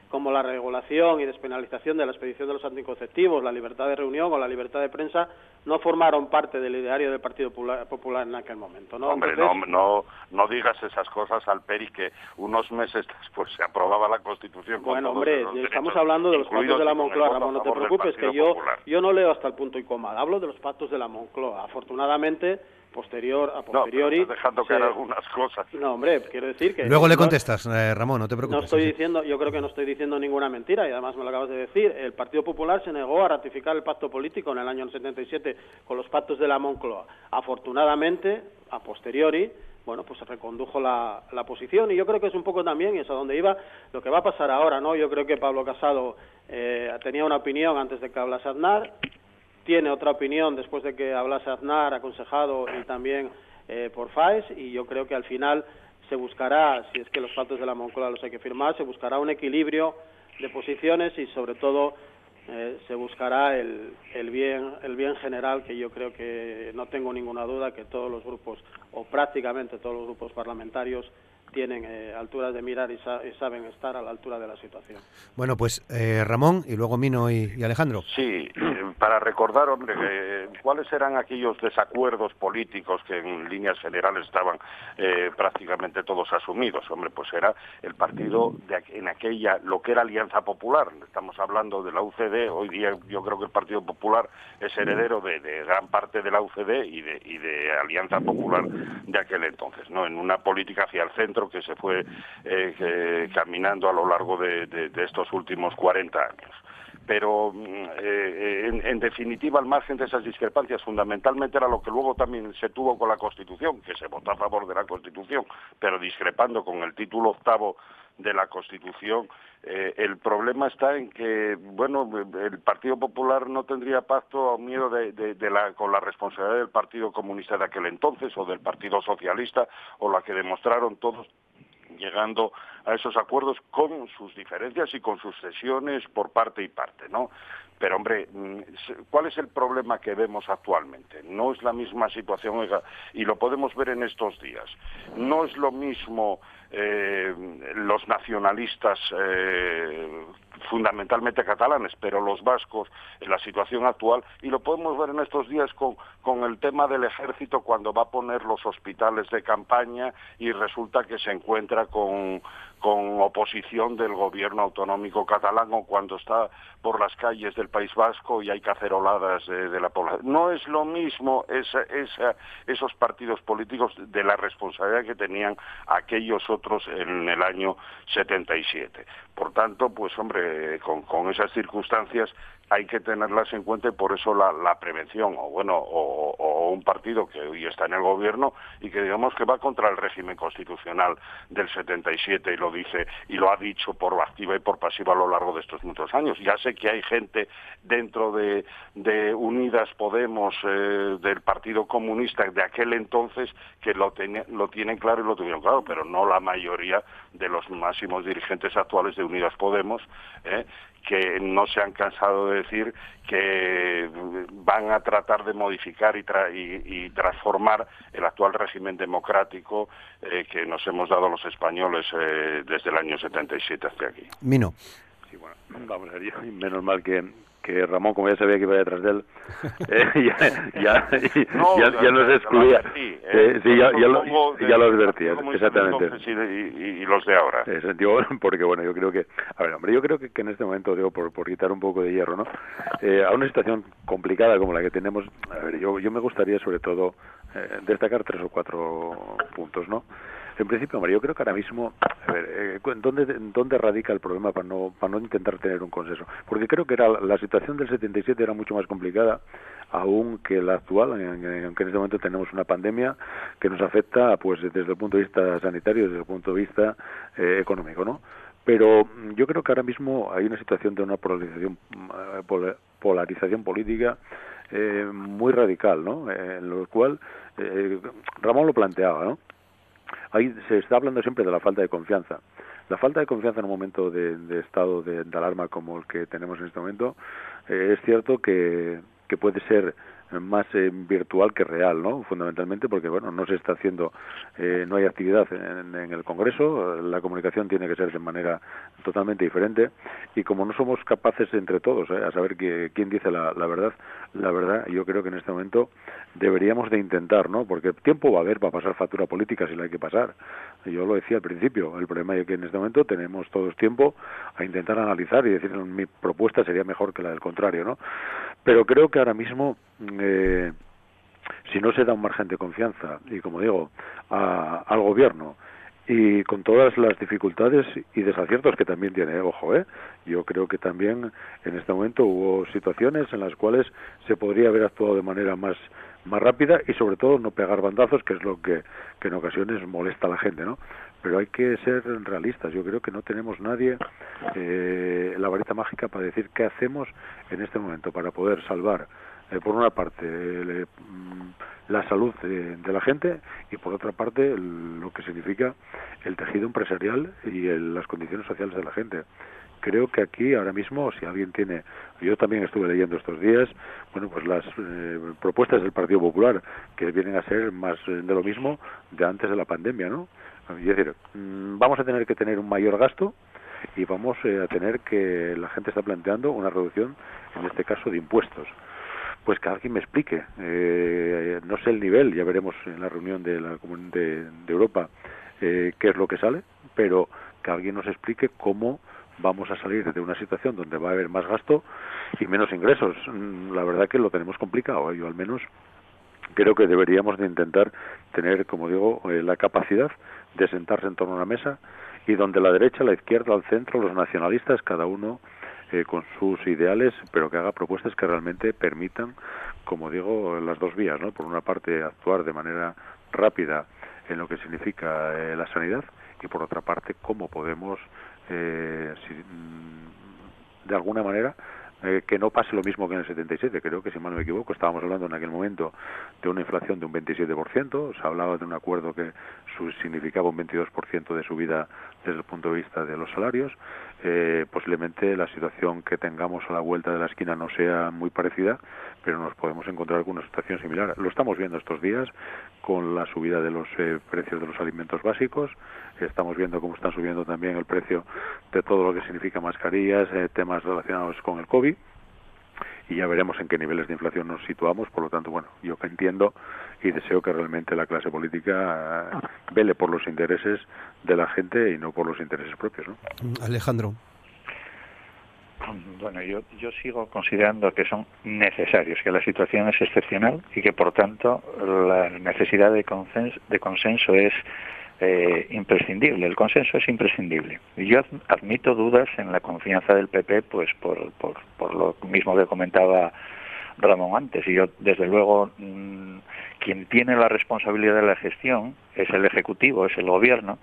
como la regulación y despenalización de la expedición de los anticonceptivos, la libertad de reunión o la libertad de prensa no formaron parte del ideario del Partido Popular, en aquel momento. ¿no? Hombre, no, no, no digas esas cosas al Peri que unos meses después se aprobaba la Constitución. bueno, hombre, estamos hablando de los pactos de la Moncloa, Ramón, no te preocupes, que yo, yo no leo hasta el punto y coma, hablo de los pactos de la Moncloa. Afortunadamente posterior a posteriori. No, dejando caer algunas cosas. No, hombre, quiero decir que. Luego le contestas, eh, Ramón, no te preocupes. No estoy diciendo, yo creo que no estoy diciendo ninguna mentira y además me lo acabas de decir. El Partido Popular se negó a ratificar el pacto político en el año 77 con los pactos de la Moncloa. Afortunadamente, a posteriori, bueno, pues se recondujo la, la posición y yo creo que es un poco también, y es a donde iba, lo que va a pasar ahora, ¿no? Yo creo que Pablo Casado eh, tenía una opinión antes de que hablase Aznar, tiene otra opinión después de que hablase Aznar, aconsejado y también eh, por FAES, y yo creo que al final se buscará, si es que los pactos de la Moncloa los hay que firmar, se buscará un equilibrio de posiciones y sobre todo eh, se buscará el, el, bien, el bien general que yo creo que no tengo ninguna duda que todos los grupos o prácticamente todos los grupos parlamentarios tienen eh, alturas de mirar y, saben estar a la altura de la situación. Bueno, pues eh, Ramón y luego Mino y, Alejandro. Sí, para recordar, hombre, cuáles eran aquellos desacuerdos políticos que en líneas generales estaban eh, prácticamente todos asumidos. Hombre, pues era el partido de, en aquella, lo que era Alianza Popular. Estamos hablando de la UCD. Hoy día yo creo que el Partido Popular es heredero de, gran parte de la UCD y de, y de Alianza Popular de aquel entonces, ¿no? En una política hacia el centro que se fue eh, caminando a lo largo de, estos últimos 40 años pero mm, eh, en, definitiva, al margen de esas discrepancias, fundamentalmente era lo que luego también se tuvo con la Constitución, que se votó a favor de la Constitución, pero discrepando con el título octavo de la Constitución. Eh, el problema está en que, bueno, el Partido Popular no tendría pacto o miedo de, la, con la responsabilidad del Partido Comunista de aquel entonces o del Partido Socialista o la que demostraron todos llegando a esos acuerdos con sus diferencias y con sus cesiones por parte y parte, ¿no? Pero, hombre, mm, ¿cuál es el problema que vemos actualmente? No es la misma situación, y lo podemos ver en estos días. No es lo mismo eh, los nacionalistas eh, fundamentalmente catalanes, pero los vascos en la situación actual, y lo podemos ver en estos días con, con el tema del ejército cuando va a poner los hospitales de campaña y resulta que se encuentra con, con oposición del gobierno autonómico catalán o cuando está por las calles del País Vasco y hay caceroladas de, la población. No es lo mismo esa, esa, esos partidos políticos de la responsabilidad que tenían aquellos otros en el año 77. Por tanto, pues hombre, con, con esas circunstancias hay que tenerlas en cuenta y por eso la, la prevención o bueno o, un partido que hoy está en el gobierno y que digamos que va contra el régimen constitucional del 77 y lo dice y lo ha dicho por activa y por pasiva a lo largo de estos muchos años. Ya sé que hay gente dentro de, Unidas Podemos eh, del Partido Comunista de aquel entonces que lo, lo tienen claro y lo tuvieron claro pero no la mayoría de los máximos dirigentes actuales de Unidas Podemos eh, que no se han cansado de decir que van a tratar de modificar y, transformar el actual régimen democrático eh, que nos hemos dado los españoles eh, desde el año 77 hasta aquí. Mino. Sí, bueno, vamos a ver, menos mal que, que Ramón, como ya sabía que iba detrás de él, eh, ya, ya, ya, ya, nos excluía. ¿eh? sí, ya, lo, ya lo advertía, exactamente. Y, y, los de ahora. porque bueno, yo creo que, a ver, hombre, yo creo que, que en este momento, digo, por, por quitar un poco de hierro, ¿no? Eh, a una situación complicada como la que tenemos, a ver, yo, yo me gustaría sobre todo eh, destacar tres o cuatro puntos, ¿no? En principio, María, yo creo que ahora mismo, a eh, ¿dónde, ¿dónde radica el problema para no, para no intentar tener un consenso? Porque creo que era la situación del 77 era mucho más complicada aún que la actual, aunque en este momento tenemos una pandemia que nos afecta pues desde el punto de vista sanitario, desde el punto de vista eh, económico, ¿no? Pero yo creo que ahora mismo hay una situación de una polarización, eh, polarización política eh, muy radical, ¿no? En lo cual eh, Ramón lo planteaba, ¿no? Ahí se está hablando siempre de la falta de confianza. La falta de confianza en un momento de, estado de, alarma como el que tenemos en este momento, eh, es cierto que, que puede ser más eh, virtual que real, ¿no? Fundamentalmente porque, bueno, no se está haciendo, eh, no hay actividad en, el Congreso, la comunicación tiene que ser de manera totalmente diferente y como no somos capaces entre todos eh, a saber que, quién dice la, la, verdad, la verdad yo creo que en este momento deberíamos de intentar, ¿no? Porque tiempo va a haber para pasar factura política si la hay que pasar. Yo lo decía al principio, el problema es que en este momento tenemos todos tiempo a intentar analizar y decir mi propuesta sería mejor que la del contrario, ¿no? Pero creo que ahora mismo eh, si no se da un margen de confianza y como digo al gobierno y con todas las dificultades y desaciertos que también tiene, ojo, ¿eh? yo creo que también en este momento hubo situaciones en las cuales se podría haber actuado de manera más más rápida y sobre todo no pegar bandazos, que es lo que, que en ocasiones molesta a la gente, ¿no? Pero hay que ser realistas. Yo creo que no tenemos nadie eh, la varita mágica para decir qué hacemos en este momento para poder salvar eh, por una parte mm, la salud de, la gente y por otra parte lo que significa el tejido empresarial y las condiciones sociales de la gente creo que aquí ahora mismo si alguien tiene yo también estuve leyendo estos días bueno pues las eh, propuestas del Partido Popular que vienen a ser más de lo mismo de antes de la pandemia no es decir mm, vamos a tener que tener un mayor gasto y vamos eh, a tener que la gente está planteando una reducción en este caso de impuestos pues que alguien me explique. Eh, no sé el nivel, ya veremos en la reunión de la de, de Europa eh, qué es lo que sale, pero que alguien nos explique cómo vamos a salir de una situación donde va a haber más gasto y menos ingresos. Mm, la verdad que lo tenemos complicado, ¿eh? yo al menos creo que deberíamos de intentar tener, como digo, la capacidad de sentarse en torno a una mesa y donde la derecha, la izquierda, el centro, los nacionalistas, cada uno eh, con sus ideales, pero que haga propuestas que realmente permitan, como digo, las dos vías, ¿no? Por una parte, actuar de manera rápida en lo que significa eh, la sanidad y por otra parte, cómo podemos, eh, mm, de alguna manera, eh, que no pase lo mismo que en el 77. Creo que, si mal no me equivoco, estábamos hablando en aquel momento de una inflación de un 27%. Se hablaba de un acuerdo que significaba un 22% de subida desde el punto de vista de los salarios. Eh, posiblemente la situación que tengamos a la vuelta de la esquina no sea muy parecida, pero nos podemos encontrar con una situación similar. Lo estamos viendo estos días con la subida de los eh, precios de los alimentos básicos. Estamos viendo cómo están subiendo también el precio de todo lo que significa mascarillas, eh, temas relacionados con el COVID y ya veremos en qué niveles de inflación nos situamos. Por lo tanto, bueno, yo que entiendo y deseo que realmente la clase política vele por los intereses de la gente y no por los intereses propios. ¿no? Alejandro. Bueno, yo, yo sigo considerando que son necesarios, que la situación es excepcional y que, por tanto, la necesidad de consenso, de consenso es eh, imprescindible. El consenso es imprescindible. Yo admito dudas en la confianza del PP, pues por, por, lo mismo que comentaba Ramón antes. Y yo, desde luego, mm, quien tiene la responsabilidad de la gestión es el Ejecutivo, es el Gobierno,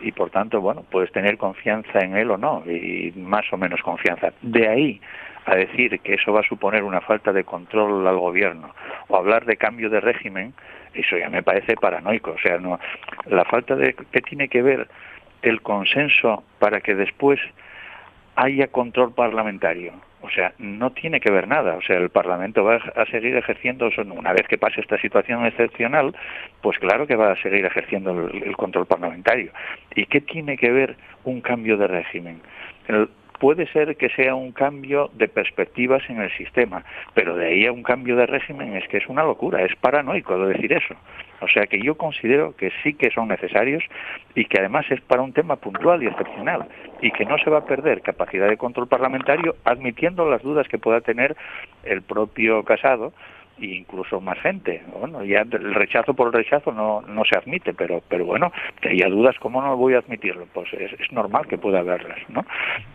y por tanto, bueno, puedes tener confianza en él o no, y más o menos confianza. De ahí a decir que eso va a suponer una falta de control al gobierno o hablar de cambio de régimen, eso ya me parece paranoico. O sea, no, la falta de qué tiene que ver el consenso para que después haya control parlamentario. O sea, no tiene que ver nada. O sea, el Parlamento va a seguir ejerciendo, una vez que pase esta situación excepcional, pues claro que va a seguir ejerciendo el, control parlamentario. ¿Y qué tiene que ver un cambio de régimen? Puede ser que sea un cambio de perspectivas en el sistema, pero de ahí a un cambio de régimen es que es una locura, es paranoico decir eso. O sea que yo considero que sí que son necesarios y que además es para un tema puntual y excepcional y que no se va a perder capacidad de control parlamentario admitiendo las dudas que pueda tener el propio Casado e incluso más gente. Bueno, ya el rechazo por el rechazo no, no se admite, pero, pero bueno, que haya dudas, ¿cómo no voy a admitirlo? Pues es, es normal que pueda haberlas, ¿no?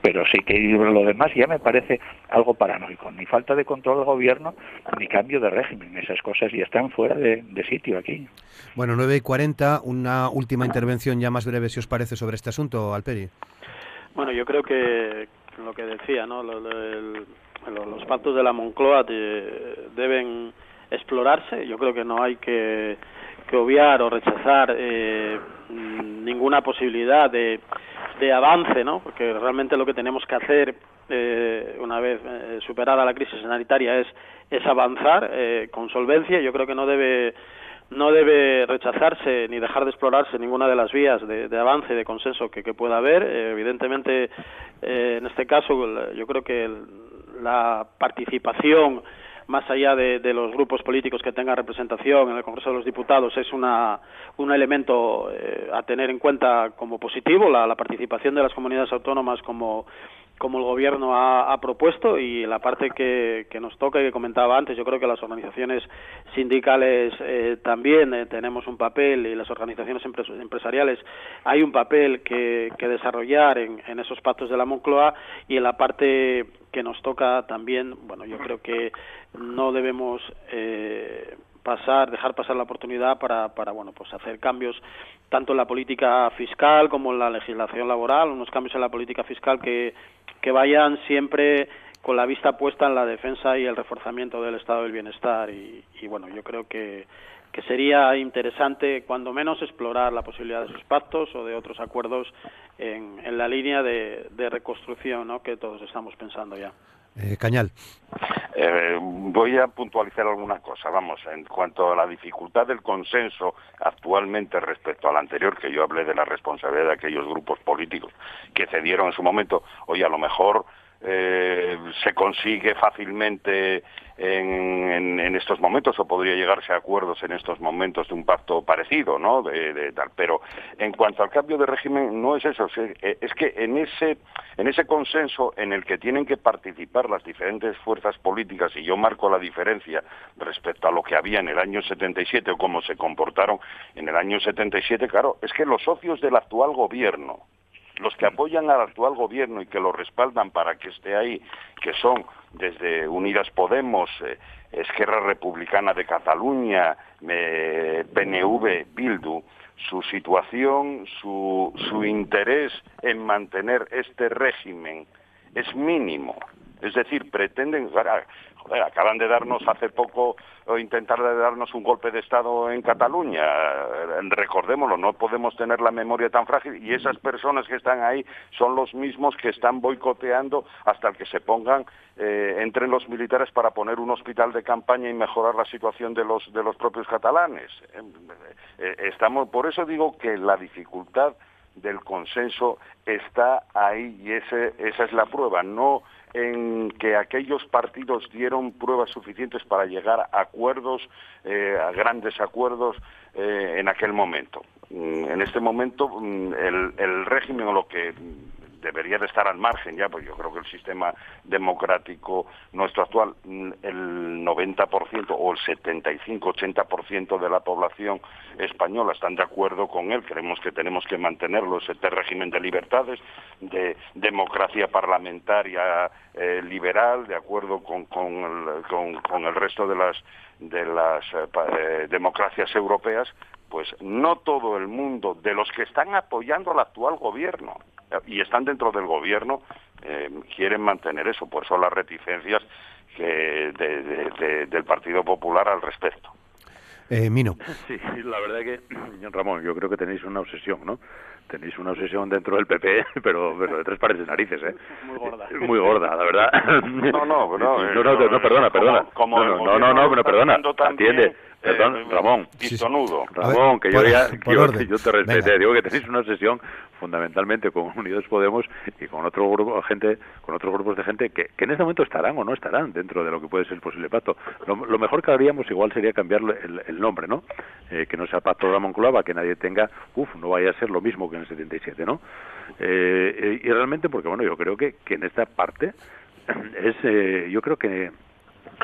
Pero sí que lo demás ya me parece algo paranoico. Ni falta de control del gobierno, ni cambio de régimen. Esas cosas ya están fuera de, sitio aquí. Bueno, 9 y 40, una última intervención ya más breve, si os parece, sobre este asunto, Alperi. Bueno, yo creo que lo que decía, ¿no? Lo, los pactos de la Moncloa deben explorarse. Yo creo que no hay que, obviar o rechazar eh, ninguna posibilidad de, de avance, ¿no? Porque realmente lo que tenemos que hacer eh, una vez eh, superada la crisis sanitaria, es, es avanzar con solvencia. Yo creo que no debe no debe rechazarse ni dejar de explorarse ninguna de las vías de, de avance, de consenso que, que pueda haber. evidentemente, en este caso, yo creo que la participación más allá de, los grupos políticos que tengan representación en el Congreso de los Diputados, es una, un elemento eh, a tener en cuenta como positivo, la, la participación de las comunidades autónomas como como el gobierno ha, propuesto y la parte que, que, nos toca y que comentaba antes, yo creo que las organizaciones sindicales eh, también eh, tenemos un papel y las organizaciones empresariales hay un papel que, que desarrollar en, en, esos pactos de la Moncloa y en la parte que nos toca también, bueno, yo creo que no debemos eh, pasar, dejar pasar la oportunidad para, para bueno, pues hacer cambios tanto en la política fiscal como en la legislación laboral, unos cambios en la política fiscal que, que vayan siempre con la vista puesta en la defensa y el reforzamiento del estado del bienestar y, y bueno, yo creo que, que sería interesante, cuando menos, explorar la posibilidad de esos pactos o de otros acuerdos en, en la línea de, de reconstrucción ¿no? que todos estamos pensando ya. Eh, Cañal. Eh, voy a puntualizar alguna cosa. Vamos, en cuanto a la dificultad del consenso actualmente respecto al anterior, que yo hablé de la responsabilidad de aquellos grupos políticos que cedieron en su momento, oye, a lo mejor eh, se consigue fácilmente en, en, estos momentos o podría llegarse a acuerdos en estos momentos de un pacto parecido, ¿no? De, tal. Pero en cuanto al cambio de régimen no es eso, eh, es que en ese en ese consenso en el que tienen que participar las diferentes fuerzas políticas y yo marco la diferencia respecto a lo que había en el año 77 o cómo se comportaron en el año 77, claro, es que los socios del actual gobierno los que apoyan al actual gobierno y que lo respaldan para que esté ahí, que son desde Unidas Podemos, eh, Esquerra Republicana de Cataluña, eh, PNV, Bildu, su situación, su, su interés en mantener este régimen es mínimo. Es decir, pretenden, acaban de darnos hace poco o intentar darnos un golpe de Estado en Cataluña. Eh, recordémoslo, no podemos tener la memoria tan frágil y esas personas que están ahí son los mismos que están boicoteando hasta que se pongan eh, entre los militares para poner un hospital de campaña y mejorar la situación de los de los propios catalanes. Eh, estamos, por eso digo que la dificultad del consenso está ahí y ese, esa es la prueba. No en que aquellos partidos dieron pruebas suficientes para llegar a acuerdos, eh, a grandes acuerdos eh, en aquel momento. Mm, en este momento mm, el, el régimen o lo que debería de estar al margen ya, pues yo creo que el sistema democrático nuestro actual, el 90% o el 75-80% de la población española están de acuerdo con él, creemos que tenemos que mantenerlo, este régimen de libertades, de democracia parlamentaria eh, liberal, de acuerdo con, con, el, con, con el resto de las de las eh, eh democracias europeas, pues no todo el mundo de los que están apoyando al actual gobierno y están dentro del gobierno eh, quieren mantener eso, por eso las reticencias que del Partido Popular al respecto. Eh, Mino. Sí, la verdad que, Ramón, yo creo que tenéis una obsesión, ¿no? Tenéis una obsesión dentro del PP, pero, pero de tres pares de narices, ¿eh? Muy gorda. Muy gorda, la verdad. No, no, no. No, no, no, perdona, perdona. Como, no, no, no, no, no, perdona. Atiende. Perdón, eh, Ramón. Pistonudo. Ramón, que yo, ya, yo, yo, te. Digo que tenéis una obsesión fundamentalmente con Unidos Podemos y con otro grupo gente, con otros grupos de gente que, que en este momento estarán o no estarán dentro de lo que puede ser el posible pacto. Lo, lo mejor que haríamos igual sería cambiar el, el nombre, ¿no? Eh, que no sea pacto la Moncloa, que nadie tenga, uff, no vaya a ser lo mismo que en el 77, ¿no? Eh, y realmente, porque bueno, yo creo que, que en esta parte es, eh, yo creo que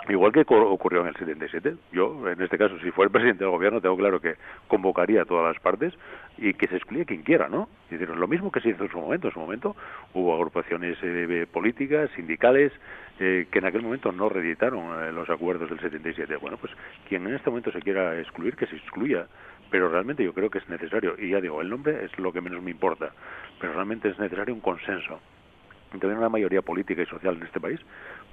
Igual que ocurrió en el 77, yo, en este caso, si fuera el presidente del gobierno, tengo claro que convocaría a todas las partes y que se excluya quien quiera, ¿no? Es lo mismo que se hizo en su momento. En su momento hubo agrupaciones eh, políticas, sindicales, eh, que en aquel momento no reeditaron eh, los acuerdos del 77. Bueno, pues quien en este momento se quiera excluir, que se excluya. Pero realmente yo creo que es necesario, y ya digo, el nombre es lo que menos me importa, pero realmente es necesario un consenso tener una mayoría política y social en este país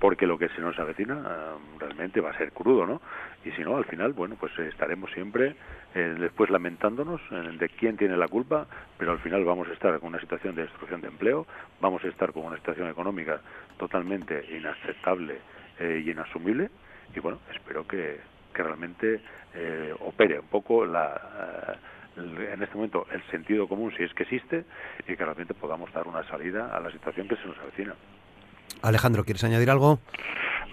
porque lo que se nos avecina um, realmente va a ser crudo, ¿no? Y si no, al final, bueno, pues estaremos siempre eh, después lamentándonos eh, de quién tiene la culpa, pero al final vamos a estar con una situación de destrucción de empleo, vamos a estar con una situación económica totalmente inaceptable eh, y inasumible y bueno, espero que, que realmente opere un poco la, en este momento el sentido común si es que existe y que realmente podamos dar una salida a la situación que se nos avecina. Alejandro, ¿quieres añadir algo?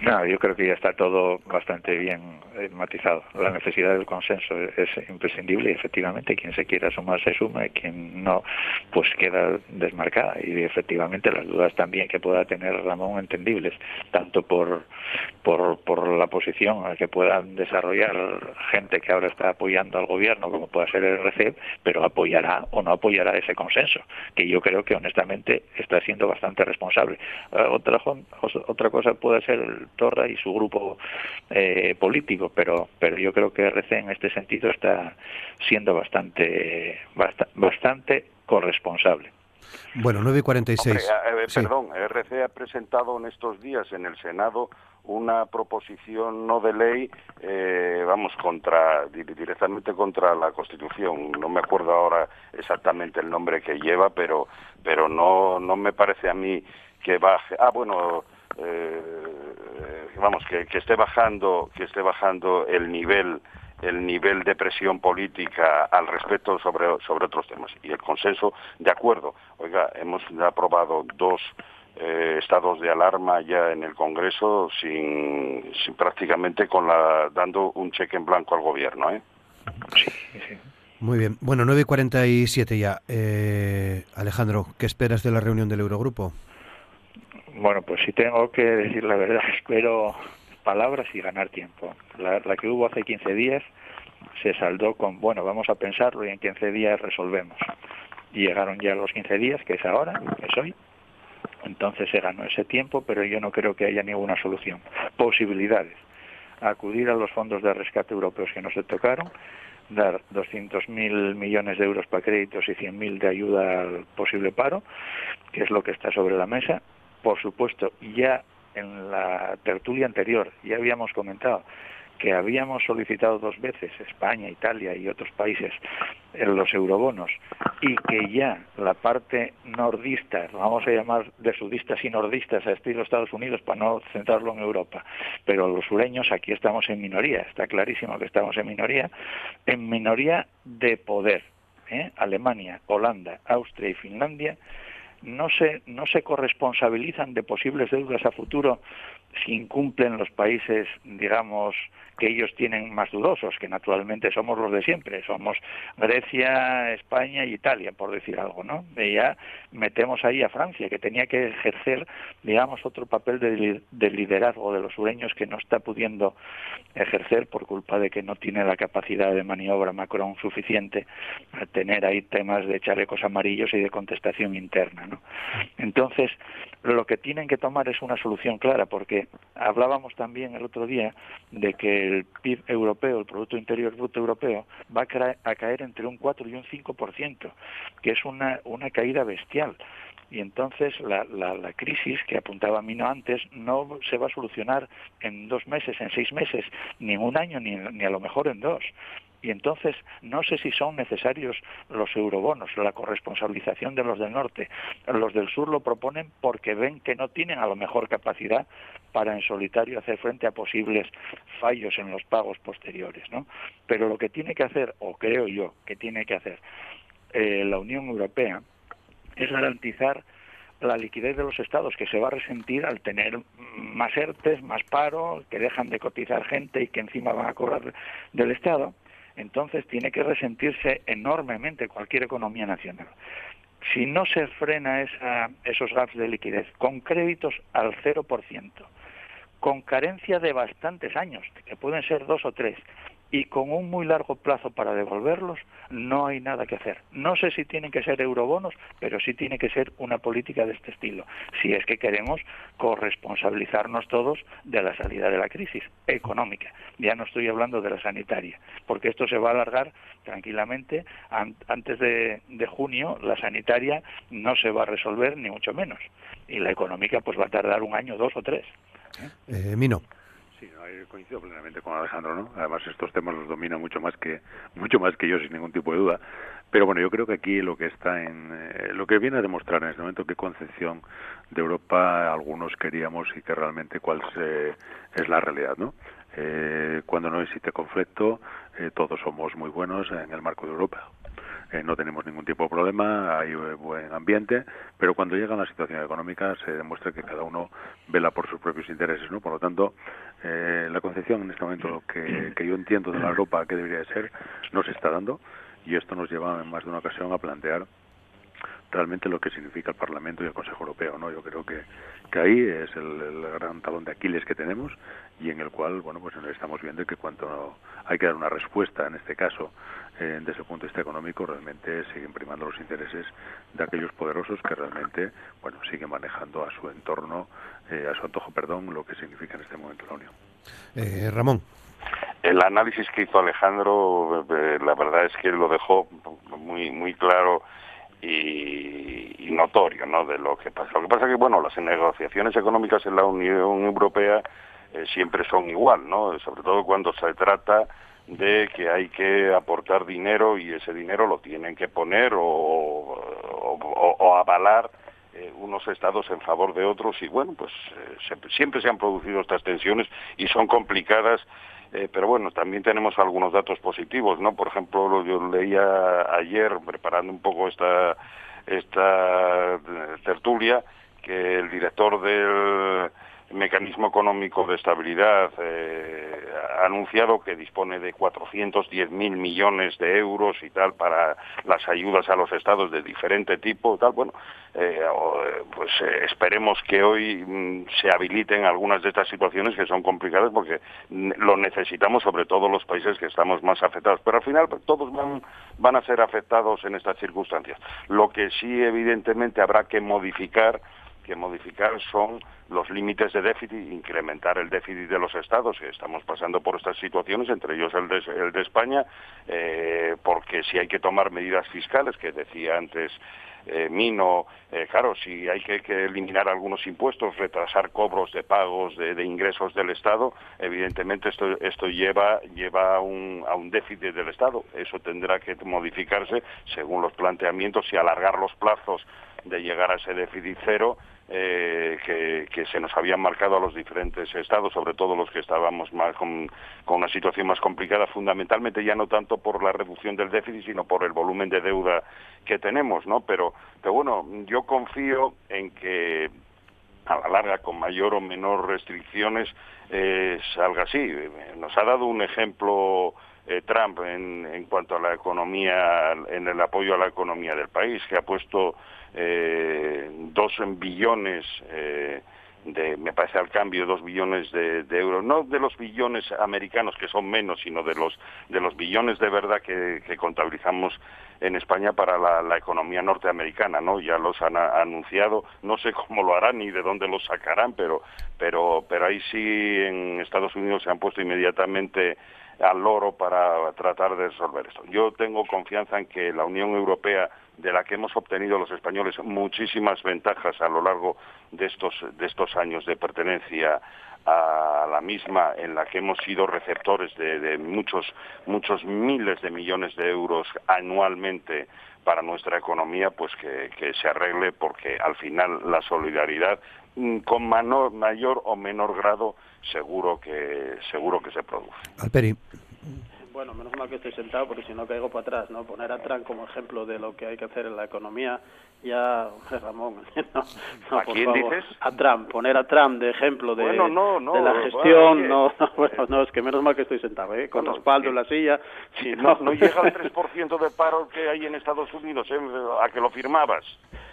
No, yo creo que ya está todo bastante bien eh, matizado. La necesidad del consenso es, imprescindible y efectivamente quien se quiera sumar se suma y quien no, pues queda desmarcada. Y efectivamente las dudas también que pueda tener Ramón entendibles, tanto por, por, por la posición que puedan desarrollar gente que ahora está apoyando al gobierno, como pueda ser el RCEP, pero apoyará o no apoyará ese consenso, que yo creo que honestamente está siendo bastante responsable. Eh, otra, otra cosa puede ser el Torra y su grupo eh, político, pero, pero yo creo que RC en este sentido está siendo bastante, bastante corresponsable. Bueno, 9 y 46. Eh, eh, perdón, RC ha presentado en estos días en el Senado una proposición no de ley, vamos, contra directamente contra la Constitución. No me acuerdo ahora exactamente el nombre que lleva, pero pero no no me parece a mí que baje. Ah, bueno, eh, vamos que, esté bajando que esté bajando el nivel el nivel de presión política al respecto sobre sobre otros temas y el consenso de acuerdo oiga hemos aprobado dos eh, estados de alarma ya en el Congreso sin, prácticamente con la dando un cheque en blanco al gobierno ¿eh? Muy bien. Bueno, 9 y 47 ya. Eh, Alejandro, ¿qué esperas de la reunión del Eurogrupo? Bueno, pues si tengo que decir la verdad, espero palabras y ganar tiempo. La, que hubo hace 15 días se saldó con, bueno, vamos a pensarlo y en 15 días resolvemos. Llegaron ya los 15 días, que es ahora, que es hoy. Entonces se ganó ese tiempo, pero yo no creo que haya ninguna solución. Posibilidades. Acudir a los fondos de rescate europeos que no se tocaron, dar 200.000 millones de euros para créditos y 100.000 de ayuda al posible paro, que es lo que está sobre la mesa, por supuesto, ya en la tertulia anterior ya habíamos comentado que habíamos solicitado dos veces, España, Italia y otros países, en los eurobonos, y que ya la parte nordista, vamos a llamar de sudistas y nordistas a estilo Estados Unidos para no centrarlo en Europa, pero los sureños aquí estamos en minoría, está clarísimo que estamos en minoría, en minoría de poder. ¿eh? Alemania, Holanda, Austria y Finlandia no se, no se corresponsabilizan de posibles deudas a futuro si incumplen los países, digamos, que ellos tienen más dudosos, que naturalmente somos los de siempre, somos Grecia, España y Italia, por decir algo, ¿no? Y ya metemos ahí a Francia, que tenía que ejercer, digamos, otro papel de, de liderazgo de los sureños que no está pudiendo ejercer por culpa de que no tiene la capacidad de maniobra Macron suficiente para tener ahí temas de chalecos amarillos y de contestación interna, ¿no? Entonces, lo que tienen que tomar es una solución clara, porque hablábamos también el otro día de que el PIB europeo, el Producto Interior Bruto Europeo, va a, caer entre un 4 y un 5%, que es una, caída bestial y entonces la, la, la, crisis que apuntaba Mino antes no se va a solucionar en dos meses, en seis meses, ni en un año, ni, ni a lo mejor en dos. Y entonces no sé si son necesarios los eurobonos, la corresponsabilización de los del norte. Los del sur lo proponen porque ven que no tienen a lo mejor capacidad para en solitario hacer frente a posibles fallos en los pagos posteriores. ¿no? Pero lo que tiene que hacer, o creo yo que tiene que hacer eh, la Unión Europea, es garantizar la liquidez de los estados, que se va a resentir al tener más ERTES, más paro, que dejan de cotizar gente y que encima van a cobrar del Estado entonces tiene que resentirse enormemente cualquier economía nacional. Si no se frena esos gaps de liquidez con créditos al 0%, con carencia de bastantes años, que pueden ser dos o tres, y con un muy largo plazo para devolverlos, no hay nada que hacer. No sé si tienen que ser eurobonos, pero sí tiene que ser una política de este estilo, si es que queremos corresponsabilizarnos todos de la salida de la crisis económica. Ya no estoy hablando de la sanitaria, porque esto se va a alargar tranquilamente. Antes de, junio, la sanitaria no se va a resolver, ni mucho menos. Y la económica pues va a tardar un año, dos o tres. Eh, Mino. Sí, coincido plenamente con Alejandro, ¿no? Además estos temas los domina mucho más que mucho más que yo sin ningún tipo de duda, Pero bueno, yo creo que aquí lo que está en eh, lo que viene a demostrar en este momento qué concepción de Europa algunos queríamos y que realmente cuál es la realidad, ¿no? Eh, cuando no existe conflicto, eh, todos somos muy buenos en el marco de Europa. Eh, no tenemos ningún tipo de problema, hay buen ambiente, pero cuando llega la situación económica se demuestra que cada uno vela por sus propios intereses, ¿no? Por lo tanto, la concepción en este momento que, que yo entiendo de la Europa que debería de ser no se está dando y esto nos lleva en más de una ocasión a plantear realmente lo que significa el Parlamento y el Consejo Europeo. ¿no? Yo creo que, que ahí es el, gran talón de Aquiles que tenemos y en el cual bueno pues estamos viendo que cuanto hay que dar una respuesta, en este caso, eh, desde el punto de vista económico, realmente siguen primando los intereses de aquellos poderosos que realmente bueno siguen manejando a su entorno, eh, a su antojo, perdón, lo que significa en este momento la Unión. Eh, Ramón. El análisis que hizo Alejandro, la verdad es que lo dejó muy muy claro y, notorio ¿no? de lo que pasa. Lo que pasa es que, bueno, las negociaciones económicas en la Unión Europea eh, siempre son igual, ¿no? Sobre todo cuando se trata de que hay que aportar dinero y ese dinero lo tienen que poner o, avalar eh, unos estados en favor de otros y bueno, pues eh, siempre se han producido estas tensiones y son complicadas eh, pero bueno, también tenemos algunos datos positivos, ¿no? Por ejemplo, yo leía ayer, preparando un poco esta, esta tertulia, que el director del mecanismo económico de estabilidad eh, ha anunciado que dispone de 410.000 millones de euros y tal para las ayudas a los estados de diferente tipo tal bueno eh, pues eh, esperemos que hoy mm, se habiliten algunas de estas situaciones que son complicadas porque lo necesitamos sobre todo los países que estamos más afectados. Pero al final pues, todos van, van a ser afectados en estas circunstancias. Lo que sí evidentemente habrá que modificar que modificar son los límites de déficit, incrementar el déficit de los estados, que estamos pasando por estas situaciones, entre ellos el de, el de España, eh, porque si hay que tomar medidas fiscales, que decía antes eh, Mino, eh, claro, si hay que, eliminar algunos impuestos, retrasar cobros de pagos de, ingresos del Estado, evidentemente esto, esto lleva, lleva un, a un déficit del Estado. Eso tendrá que modificarse según los planteamientos y alargar los plazos de llegar a ese déficit cero eh, que, se nos habían marcado a los diferentes estados, sobre todo los que estábamos más con, una situación más complicada, fundamentalmente ya no tanto por la reducción del déficit, sino por el volumen de deuda que tenemos, ¿no? Pero, pero bueno, yo confío en que a la larga, con mayor o menor restricciones, eh, salga así. Nos ha dado un ejemplo eh, Trump en, en cuanto a la economía, en el apoyo a la economía del país, que ha puesto eh, dos billones eh, de, me parece al cambio, dos billones de, euros, no de los billones americanos que son menos, sino de los de los billones de verdad que, contabilizamos en España para la, economía norteamericana, ¿no? Ya los han anunciado, no sé cómo lo harán ni de dónde los sacarán, pero pero pero ahí sí en Estados Unidos se han puesto inmediatamente al loro para tratar de resolver esto. Yo tengo confianza en que la Unión Europea de la que hemos obtenido los españoles muchísimas ventajas a lo largo de estos, de estos años de pertenencia a la misma en la que hemos sido receptores de, muchos muchos miles de millones de euros anualmente para nuestra economía pues que, se arregle porque al final la solidaridad mm, con mayor o menor grado seguro que seguro que se produce. Alperi bueno, menos mal que estoy sentado porque si no caigo para atrás, ¿no? Poner a Trump como ejemplo de lo que hay que hacer en la economía, ya, Ramón, ¿A quién dices? A Trump, poner a Trump de ejemplo de, de la gestión, no, bueno, no, es que menos mal que estoy sentado, ¿eh? Con respaldo en la silla. Si no, no llega al 3% de paro que hay en Estados Unidos, ¿eh? ¿A que lo firmabas?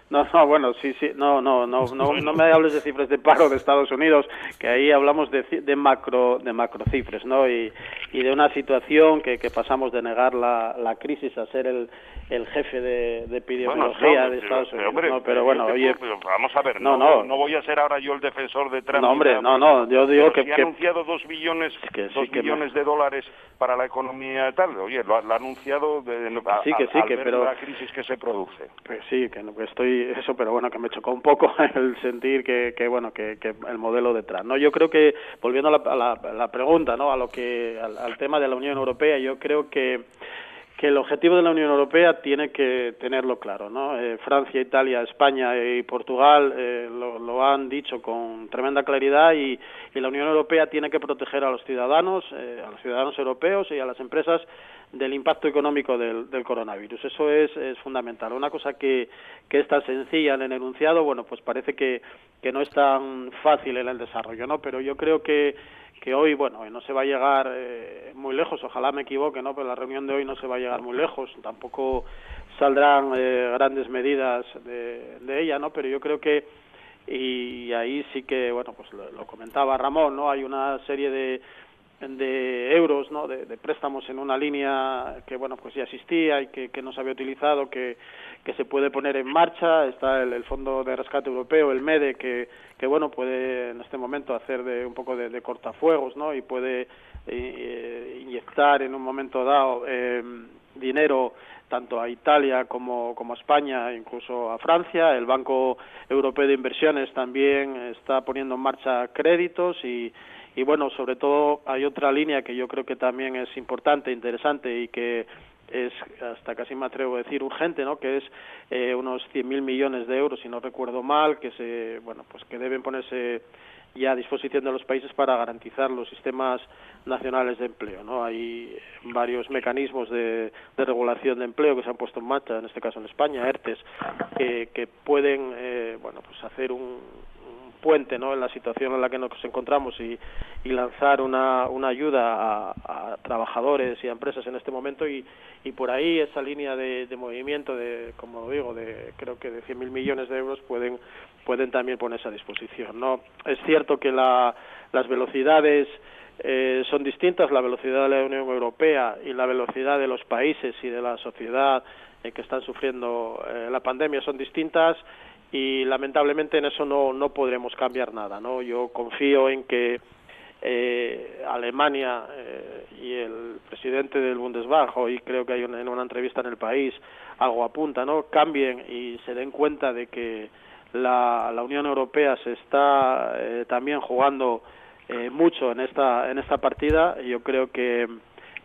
No, no, bueno, sí, sí, no, no, no, no, no me hables de cifras de paro de Estados Unidos, que ahí hablamos de, de macro, de macro cifras, ¿no? Y, y de una situación que, que pasamos de negar la, la crisis a ser el, el jefe de, de epidemiología de Estados Unidos. Pero, pero bueno, oye, vamos a ver, no, no, no, voy a ser ahora yo el defensor de Trump. No, hombre, no, no, yo digo que, si ha anunciado dos billones, dos billones de dólares para la economía tal, oye, lo, ha anunciado de, sí, que sí, que, pero la crisis que se produce. Pues sí, que estoy eso, pero bueno, que me chocó un poco el sentir que, que bueno, que, que el modelo de Trump. No, yo creo que volviendo a la, a la, pregunta, ¿no? A lo que al tema de la Unión Europea, yo creo que que el objetivo de la Unión Europea tiene que tenerlo claro, ¿no? Eh, Francia, Italia, España y Portugal eh, lo, han dicho con tremenda claridad y, la Unión Europea tiene que proteger a los ciudadanos, eh, a los ciudadanos europeos y a las empresas del impacto económico del, coronavirus. Eso es, fundamental. Una cosa que, que es tan sencilla en el enunciado, bueno, pues parece que, que no es tan fácil en el desarrollo, ¿no? Pero yo creo que que hoy, bueno, no se va a llegar eh, muy lejos, ojalá me equivoque, ¿no? Pero la reunión de hoy no se va a llegar muy lejos, tampoco saldrán eh, grandes medidas de, de, ella, ¿no? Pero yo creo que, y ahí sí que, bueno, pues lo comentaba Ramón, ¿no? Hay una serie de, de euros, ¿no? De, préstamos en una línea que bueno pues ya existía y que, que no se había utilizado, que, que se puede poner en marcha. Está el, Fondo de Rescate Europeo, el MEDE, que, que bueno puede en este momento hacer de un poco de, cortafuegos, ¿no? Y puede eh, inyectar en un momento dado eh, dinero tanto a Italia como, como a España, incluso a Francia. El Banco Europeo de Inversiones también está poniendo en marcha créditos y y bueno, sobre todo hay otra línea que yo creo que también es importante, interesante y que es hasta casi me atrevo a decir urgente, ¿no? Que es eh, unos 100.000 millones de euros, si no recuerdo mal, que se, bueno, pues que deben ponerse ya a disposición de los países para garantizar los sistemas nacionales de empleo. ¿no? Hay varios mecanismos de, de regulación de empleo que se han puesto en marcha, en este caso en España, ERTES, que, que pueden eh, bueno, pues hacer un, puente ¿no? en la situación en la que nos encontramos y, y lanzar una, una ayuda a, trabajadores y a empresas en este momento y, y por ahí esa línea de, de movimiento de como digo de creo que de 100.000 millones de euros pueden pueden también ponerse a disposición no es cierto que la, las velocidades eh, son distintas la velocidad de la Unión Europea y la velocidad de los países y de la sociedad eh, que están sufriendo eh, la pandemia son distintas y lamentablemente en eso no, no podremos cambiar nada. ¿no? Yo confío en que eh, Alemania eh, y el presidente del Bundesbank, y creo que hay en una entrevista en el país algo apunta, ¿no? cambien y se den cuenta de que la, la Unión Europea se está eh, también jugando eh, mucho en esta, en esta partida. Yo creo que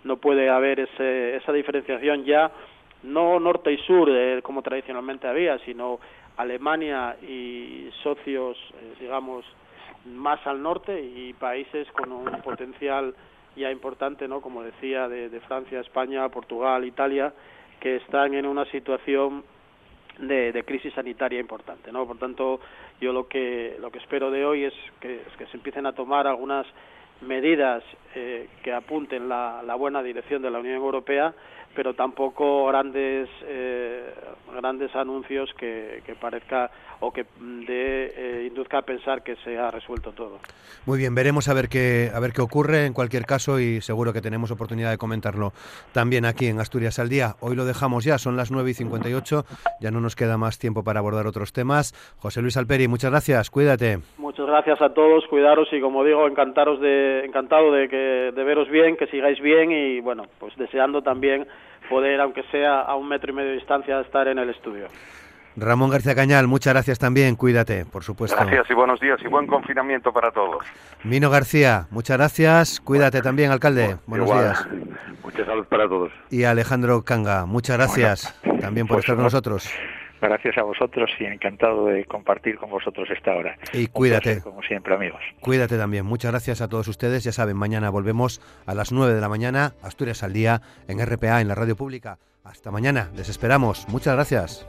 no puede haber ese, esa diferenciación ya, no norte y sur eh, como tradicionalmente había, sino Alemania y socios, eh, digamos, más al norte y países con un potencial ya importante, ¿no? Como decía, de, Francia, España, Portugal, Italia, que están en una situación de, crisis sanitaria importante, ¿no? Por tanto, yo lo que lo que espero de hoy es que, que se empiecen a tomar algunas medidas eh, que apunten la, la buena dirección de la Unión Europea pero tampoco grandes eh, grandes anuncios que, que, parezca o que de, eh, induzca a pensar que se ha resuelto todo. Muy bien, veremos a ver qué a ver qué ocurre en cualquier caso y seguro que tenemos oportunidad de comentarlo también aquí en Asturias al día. Hoy lo dejamos ya, son las 9 y 58, ya no nos queda más tiempo para abordar otros temas. José Luis Alperi, muchas gracias, cuídate. Muchas gracias a todos, cuidaros y como digo, encantaros de encantado de que de veros bien, que sigáis bien y bueno, pues deseando también poder, aunque sea a un metro y medio de distancia, estar en el estudio. Ramón García Cañal, muchas gracias también, cuídate, por supuesto. Gracias y buenos días y buen confinamiento para todos. Mino García, muchas gracias, cuídate también, alcalde, buenos días. Muchas salud para todos. Y Alejandro Canga, muchas gracias también por pues estar con nosotros. Gracias a vosotros y encantado de compartir con vosotros esta hora. Y cuídate. como siempre, amigos. Cuídate también. Muchas gracias a todos ustedes. Ya saben, mañana volvemos a las 9 de la mañana, Asturias al día, en RPA, en la radio pública. Hasta mañana. Les esperamos. Muchas gracias.